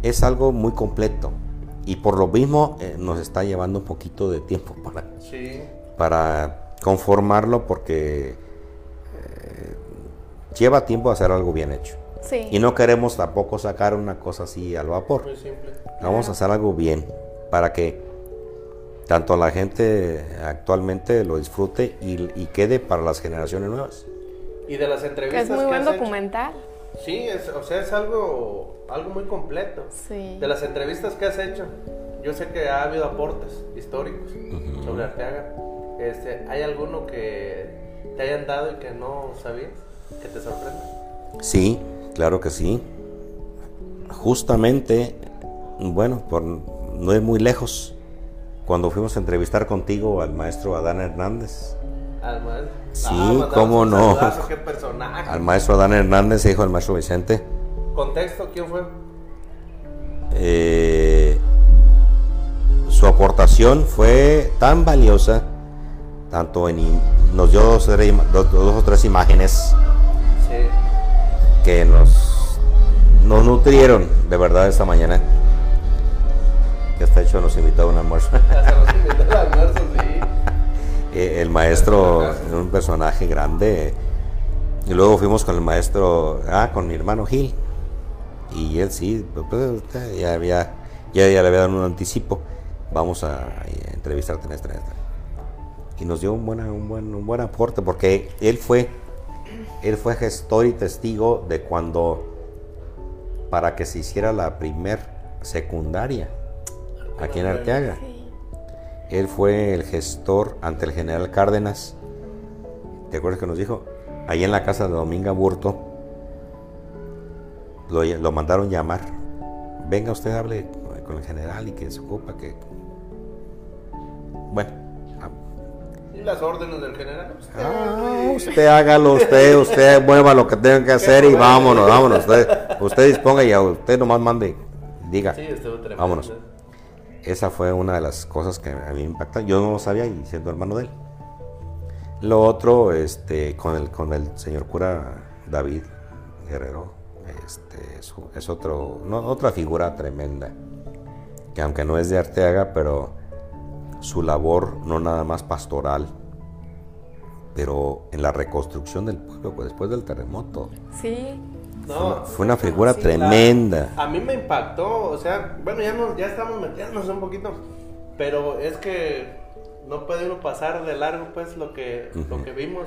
Es algo muy completo. Y por lo mismo eh, nos está llevando un poquito de tiempo para, Sí. para conformarlo porque eh, lleva tiempo hacer algo bien hecho. Sí. Y no queremos tampoco sacar una cosa así al vapor. Muy simple. Vamos a hacer algo bien para que tanto la gente actualmente lo disfrute y, y quede para las generaciones nuevas. Y de las Que entrevistas es muy que buen has hecho, documental. Sí, es, o sea, es algo, algo muy completo. Sí. De las entrevistas que has hecho, yo sé que ha habido aportes históricos sobre Arteaga. Este, ¿Hay alguno que te hayan dado y que no sabías? Que te sorprenda. Sí, claro que sí. Justamente, bueno, por no es muy lejos, cuando fuimos a entrevistar contigo al maestro Adán Hernández, Al maestro. Sí, mandamos cómo no. saludazo, qué personaje. al maestro Adán Hernández, hijo del maestro Vicente, Contexto, ¿quién fue? eh, su aportación fue tan valiosa, tanto en nos dio dos, o tres ima- dos- dos o tres imágenes Sí. que nos, nos nutrieron de verdad esta mañana. Que hasta hecho nos invitó a un almuerzo. [LAUGHS] Hasta nos invitó al almuerzo, sí. Eh, el maestro, un personaje grande. Y luego fuimos con el maestro, ah, con mi hermano Gil. Y él sí, pues, pues, ya, había, ya, ya le había dado un anticipo. Vamos a, a entrevistarte en esta, en esta. Y nos dio un, buena, un, buen, un buen aporte porque él fue, él fue gestor y testigo de cuando, para que se hiciera la primer secundaria aquí en Arteaga. Él fue el gestor ante el general Cárdenas. ¿Te acuerdas que nos dijo? Ahí en la casa de Dominga Burto. Lo, lo mandaron llamar. Venga usted, hable con el general y que se ocupa que... Bueno. ah, Y las órdenes del general. Usted, ah, usted hágalo, usted, usted mueva lo que tenga que [LAUGHS] hacer y vámonos, vámonos. Usted, usted disponga y a usted nomás mande. Diga. Sí. Vámonos. Esa fue una de las cosas que a mí me impactan. Yo no lo sabía y siendo hermano de él. Lo otro, este, con el, con el señor cura David Guerrero, este, es, otro, otra figura tremenda. Que aunque no es de Arteaga, pero su labor no nada más pastoral, pero en la reconstrucción del pueblo pues, después del terremoto. Sí. No, Fue una figura Sí, tremenda. A mí me impactó, o sea, bueno, ya, nos, ya estamos metiéndonos un poquito, pero es que no puede uno pasar de largo, pues, lo que, lo que vimos,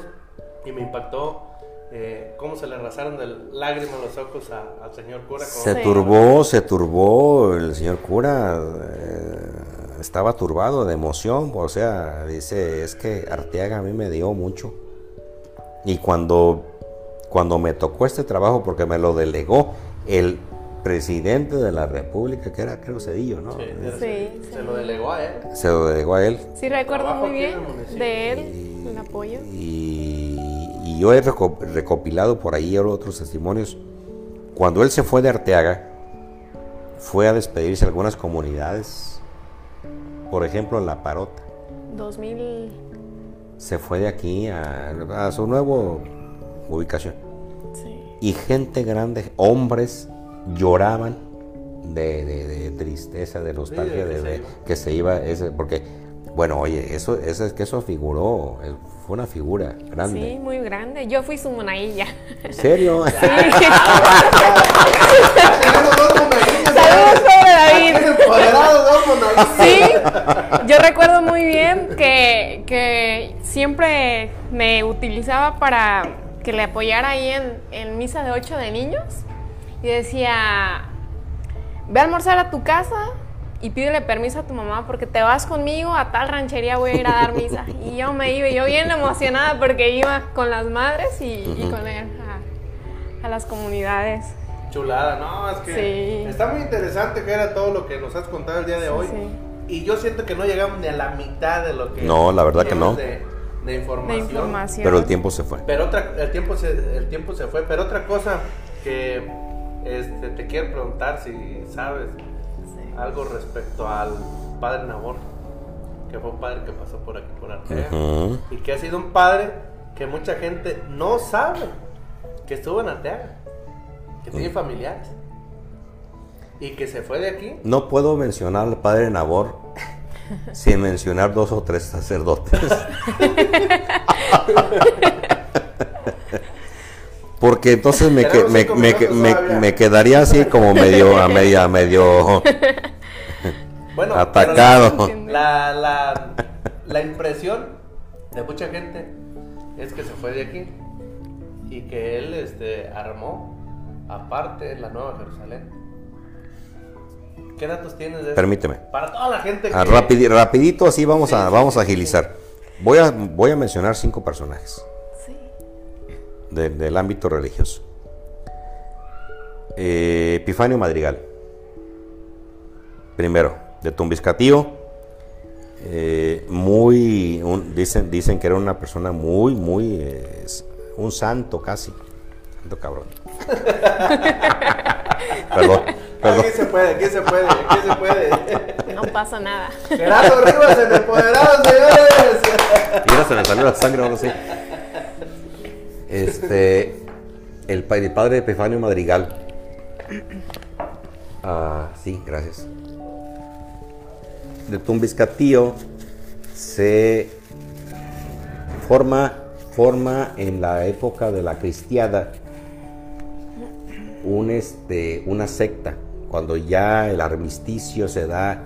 y me impactó eh, cómo se le arrasaron de lágrimas los ojos a- al señor cura. Se Sí. turbó, se turbó el señor cura, eh, estaba turbado de emoción, o sea, dice, es que Arteaga a mí me dio mucho. Y cuando, cuando me tocó este trabajo, porque me lo delegó el presidente de la República, que era creo Cedillo, ¿no? Sí, Sí, se lo delegó a él. Se lo delegó a él. Sí, recuerdo muy bien de él, el apoyo. Y, y yo he reco- recopilado por ahí otros testimonios. Cuando él se fue de Arteaga, fue a despedirse a algunas comunidades. Por ejemplo, en La Parota. 2000. Se fue de aquí a, a su nueva ubicación. Sí. Y gente grande, hombres, lloraban de, de- de tristeza, de nostalgia, de que de, se de iba. que se iba. Ese, porque, bueno, oye, eso, eso es que eso figuró, fue una figura grande. Sí, muy grande. Yo fui su monaguilla. ¿En serio? [LAUGHS] Monaguillos, [LAUGHS] Saludos, David. Sí, yo recuerdo muy bien que, que siempre me utilizaba para que le apoyara ahí en, en misa de ocho de niños. Y decía, ve a almorzar a tu casa y pídele permiso a tu mamá porque te vas conmigo a tal ranchería, voy a ir a dar misa. Y yo me iba, y yo bien emocionada porque iba con las madres y, y con él a, a las comunidades. Chulada, no, es que Sí. está muy interesante que era todo lo que nos has contado el día de hoy. sí. Y yo siento que no llegamos ni a la mitad de lo que No, la verdad que no. De, de De información. información. Pero el tiempo se fue. Pero otra, el tiempo se, el tiempo se fue. Pero otra cosa que este, te quiero preguntar si sabes Sí. algo respecto al padre Nabor, que fue un padre que pasó por aquí por Artea Ujú. y que ha sido un padre que mucha gente no sabe que estuvo en Arteaga, que tiene familiares. Y que se fue de aquí. No puedo mencionar al padre Nabor sin mencionar dos o tres sacerdotes. Porque entonces me, que- me, me- me- quedaría así como medio, a media, medio Bueno, atacado. La, la, la impresión de mucha gente es que se fue de aquí y que él este, armó aparte la Nueva Jerusalén. ¿Qué datos tienes de eso? Permíteme. Para toda la gente que... Ah, rapidi- rapidito así vamos Sí, a, sí, vamos sí, a sí, agilizar. Voy a, voy a mencionar cinco personajes Sí. de- del ámbito religioso. Eh, Epifanio Madrigal. Primero, de Tumbiscatío. eh, muy, un- dicen, dicen que era una persona muy, muy, eh, un santo casi. Santo cabrón. Perdón, [LAUGHS] perdón. Aquí se puede, aquí se puede, aquí se puede. No pasa nada. Gerardo Rivas, el empoderado, señores. Mira, se me salió la sangre ahora sí. Este, el, el padre de Epifanio Madrigal. Ah, sí, gracias. De Tumbiscatío se forma, forma en la época de la cristiada un, este, una secta. Cuando ya el armisticio se da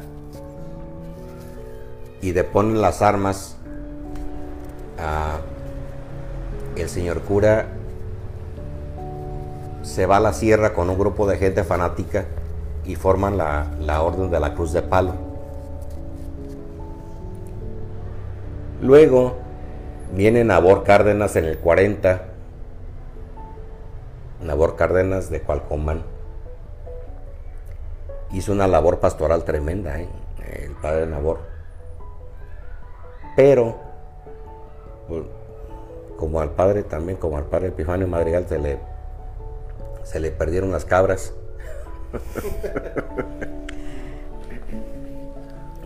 y deponen las armas, el señor cura se va a la sierra con un grupo de gente fanática y forman la, la Orden de la Cruz de Palo. Luego viene Nabor Cárdenas en el 40, Nabor Cárdenas de Cualcomán. Hizo una labor pastoral tremenda, ¿eh? el padre Nabor. Pero, pues, como al padre también, como al padre Epifanio Madrigal, se le, se le perdieron las cabras. [LAUGHS]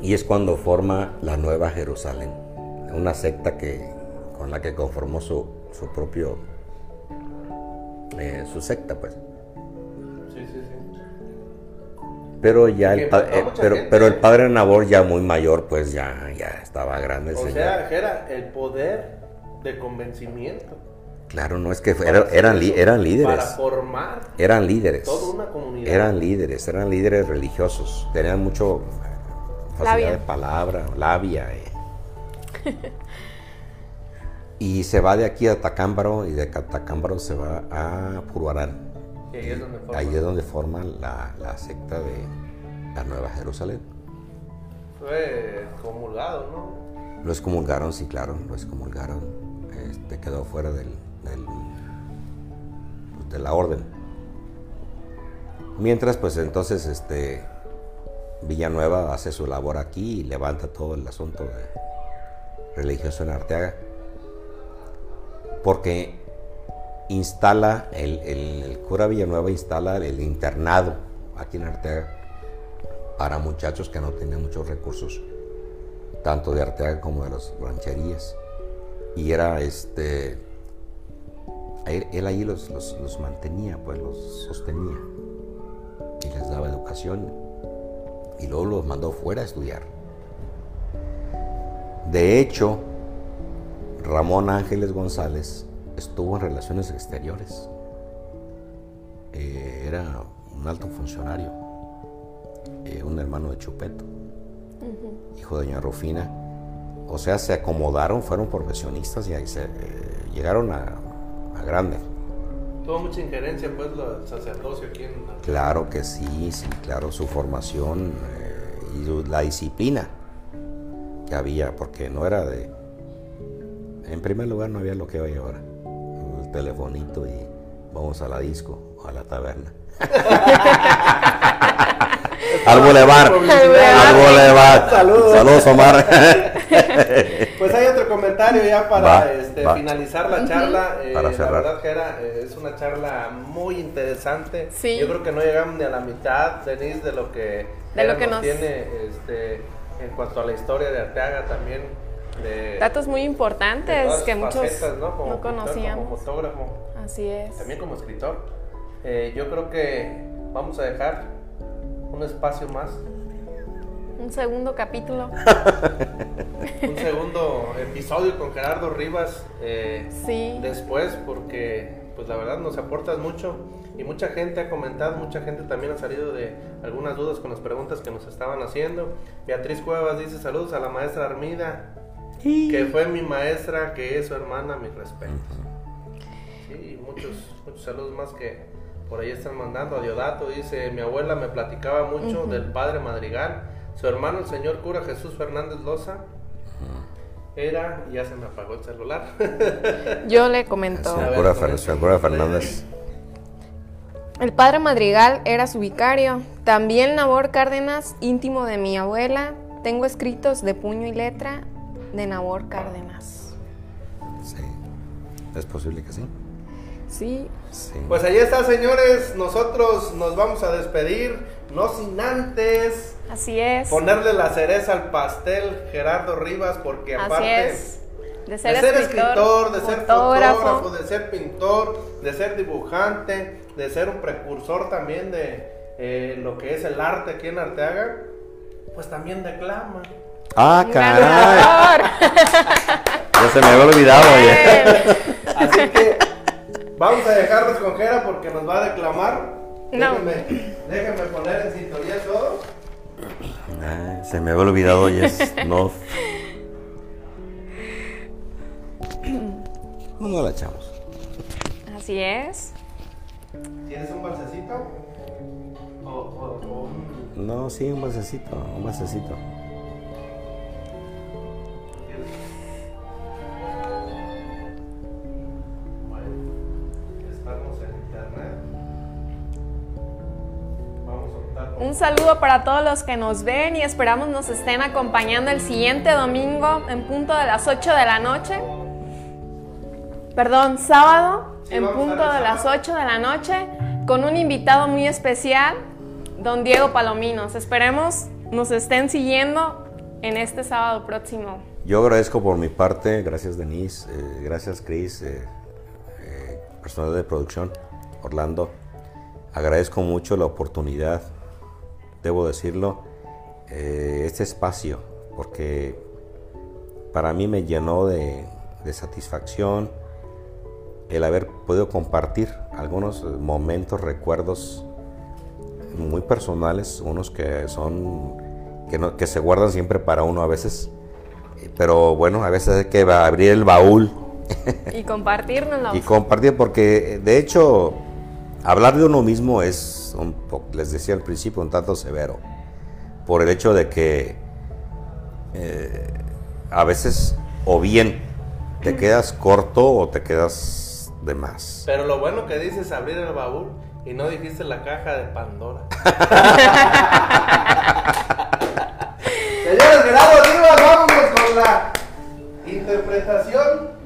y es cuando forma la Nueva Jerusalén, una secta que, con la que conformó su, su propio, eh, su secta, pues. Sí, sí, sí. Pero ya el, pa- eh, pero, gente. pero el padre Nabor ya muy mayor, pues ya, ya estaba grande el O señor. sea, Gera, el poder de convencimiento. claro, no es que Para era- eran, li- eran Para líderes. formar Eran líderes. toda una comunidad. Eran líderes, eran líderes religiosos. Tenían mucho facilidad Labia. de palabra, labia. eh. [LAUGHS] y se va de aquí a Tacámbaro y de Tacámbaro se va a Puruarán. Y ahí es donde forma. Ahí es donde forman la, la secta de la Nueva Jerusalén. Fue comulgado, ¿no? Lo excomulgaron, sí, claro, lo excomulgaron. Este, quedó fuera del, del- pues, de la orden. Mientras, pues entonces, este, Villanueva hace su labor aquí y levanta todo el asunto de- religioso en Arteaga. Porque instala, el, el- cura Villanueva instala el internado aquí en Arteaga para muchachos que no tenían muchos recursos tanto de Arteaga como de las rancherías. Y era este. Él, él ahí los- los mantenía, pues los sostenía. Y les daba educación. Y luego los mandó fuera a estudiar. De hecho, Ramón Ángeles González estuvo en relaciones exteriores. Eh, era un alto funcionario, eh, un hermano de Chupeto hijo de doña Rufina. O sea, se acomodaron, fueron profesionistas y ahí se, eh, llegaron a, a grande. Tuvo mucha injerencia, pues, lo- el sacerdocio aquí en. Claro que sí, sí, claro, su formación eh, y la disciplina que había, porque no era de... En primer lugar no había lo que hay ahora, el telefonito y vamos a la disco, o a la taberna. [LAUGHS] al bulevar, al bulevar. Saludos. Saludos, Omar. [LAUGHS] Pues hay otro comentario ya para Va, este, va. finalizar la charla. Eh, Para la cerrar. verdad que era, eh, es una charla muy interesante. Sí. Yo creo que no llegamos ni a la mitad, Denise, de lo que, De lo que nos- tiene este, en cuanto a la historia de Arteaga también. De, Datos muy importantes que muchos facetas, ¿no? Como no conocíamos. Como fotógrafo, Así es. también como escritor. Eh, yo creo que vamos a dejar un espacio más. Un segundo capítulo. [LAUGHS] un segundo episodio con Gerardo Rivas. Eh, sí. Después, porque pues la verdad nos aportas mucho y mucha gente ha comentado, mucha gente también ha salido de algunas dudas con las preguntas que nos estaban haciendo. Beatriz Cuevas dice saludos a la maestra Armida, que fue mi maestra, que es su hermana, mis respetos. Sí, muchos, muchos saludos más que por ahí están mandando. A Diodato dice, mi abuela me platicaba mucho del padre Madrigal, su hermano el señor cura Jesús Fernández Loza era, ya se me apagó el celular. [LAUGHS] Yo le comentó. Cura Fernández. El padre Madrigal era su vicario. También Nabor Cárdenas, íntimo de mi abuela. Tengo escritos de puño y letra de Nabor Cárdenas. Sí. ¿Es posible que sí? Sí. Pues ahí está, señores. Nosotros nos vamos a despedir, no sin antes. Así es. Ponerle la cereza al pastel, Gerardo Rivas, porque aparte. De ser, escritor, de ser fotógrafo, de ser pintor, de ser dibujante, de ser un precursor también de eh, lo que es el arte aquí en Arteaga, pues también declama. Ah, caray. ya se me había olvidado. [LAUGHS] Así que Vamos a dejarlos con Jera porque nos va a declamar. No. Déjenme, poner en sintonía todo. se me había olvidado, Yes. no. No la echamos. Así es. ¿Tienes un balsecito? ¿O, o, No, sí, un balsecito, un balsecito. Saludo para todos los que nos ven y esperamos nos estén acompañando el siguiente domingo en punto de las 8 de la noche. Perdón, sábado en punto de las 8 de la noche con un invitado muy especial, don Diego Palominos. Esperemos nos estén siguiendo en este sábado próximo. Yo agradezco por mi parte, gracias Denise, eh, gracias Chris, eh, eh, personal de producción, Orlando. Agradezco mucho la oportunidad debo decirlo, eh, este espacio, porque para mí me llenó de, satisfacción el haber podido compartir algunos momentos, recuerdos muy personales, unos que son que, que se guardan siempre para uno a veces, pero bueno, a veces hay que abrir el baúl. Y compartirnos. [LAUGHS] y compartir, porque de hecho hablar de uno mismo es les decía al principio, un tanto severo, por el hecho de que eh, a veces o bien te quedas corto o te quedas de más. Pero lo bueno que dices abrir el baúl y no dijiste la caja de Pandora. [LAUGHS] Señores, Gerardo Rivas, vámonos con la interpretación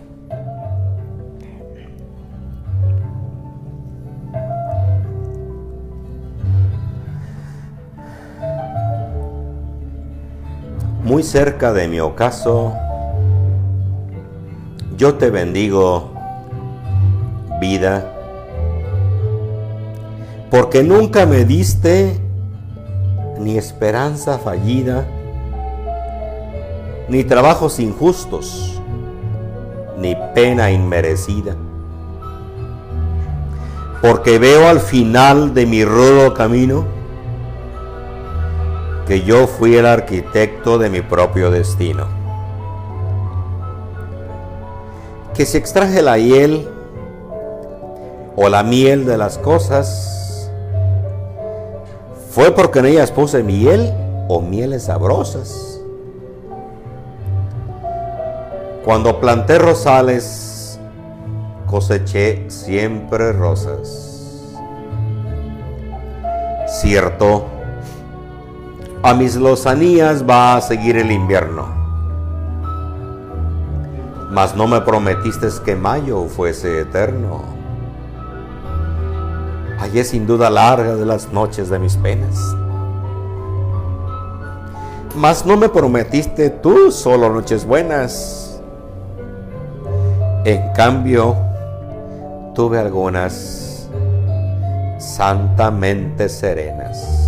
muy cerca de mi ocaso, yo te bendigo, vida, porque nunca me diste ni esperanza fallida, ni trabajos injustos, ni pena inmerecida. Porque veo al final de mi rudo camino, que yo fui el arquitecto de mi propio destino. Que si extraje la hiel o la miel de las cosas, fue porque en ellas puse miel o mieles sabrosas. Cuando planté rosales, coseché siempre rosas. Cierto, a mis lozanías va a seguir el invierno. Mas no me prometiste que mayo fuese eterno. Hallé sin duda larga de las noches de mis penas. Mas no me prometiste tú solo noches buenas. En cambio, tuve algunas santamente serenas.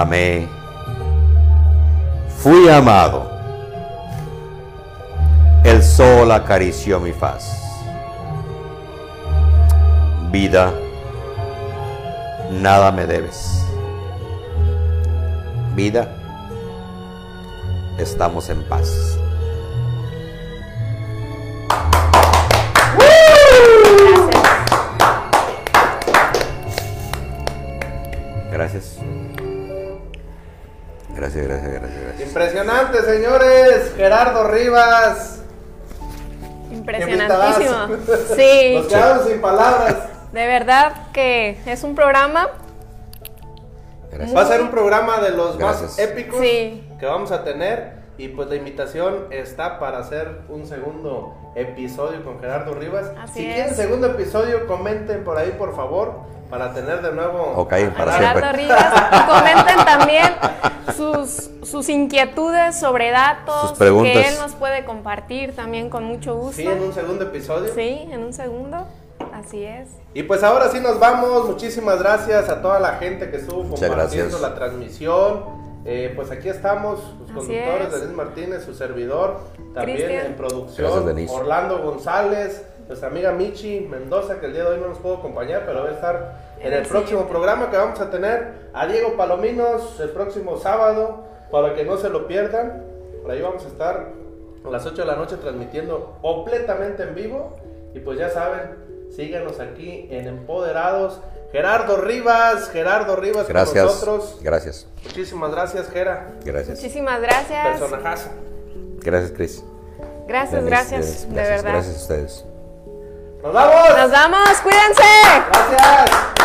Amé, fui amado. El sol acarició mi faz. Vida, nada me debes. Vida, estamos en paz. Gracias. Gracias, gracias, gracias, gracias. Impresionante, señores. Gerardo Rivas. Impresionantísimo. Sí, Nos quedamos sin palabras. de verdad que es un programa. gracias. Va a ser un programa de los más épicos Sí. que vamos a tener. Y pues la invitación está para hacer un segundo episodio con Gerardo Rivas. Así si es. quieren segundo episodio, comenten por ahí, por favor, para tener de nuevo. Ok, a para Gerardo. Siempre. Rivas. Comenten también sus, sus inquietudes sobre datos Sus preguntas. que él nos puede compartir también con mucho gusto. Sí, en un segundo episodio. Sí, en un segundo. Así es. Y pues ahora sí nos vamos. Muchísimas gracias a toda la gente que estuvo Muchas compartiendo gracias. la transmisión. Eh, pues aquí estamos, los conductores, es. Denis Martínez, su servidor, también Cristian. en producción, Gracias. Orlando González, nuestra amiga Michi Mendoza, que el día de hoy no nos pudo acompañar, pero va a estar en En el el próximo programa que vamos a tener a Diego Palominos el próximo sábado, para que no se lo pierdan. Por ahí vamos a estar a las 8 de la noche transmitiendo completamente en vivo. Y pues ya saben, síganos aquí en Empoderados. Gerardo Rivas, Gerardo Rivas con Gracias. nosotros. Gracias. Muchísimas gracias, Gera. Gracias. Muchísimas gracias. Personajazo. Gracias, Cris. Gracias, gracias, Denis, de verdad. Gracias a ustedes. ¡Nos vamos! Nos vamos, cuídense. Gracias.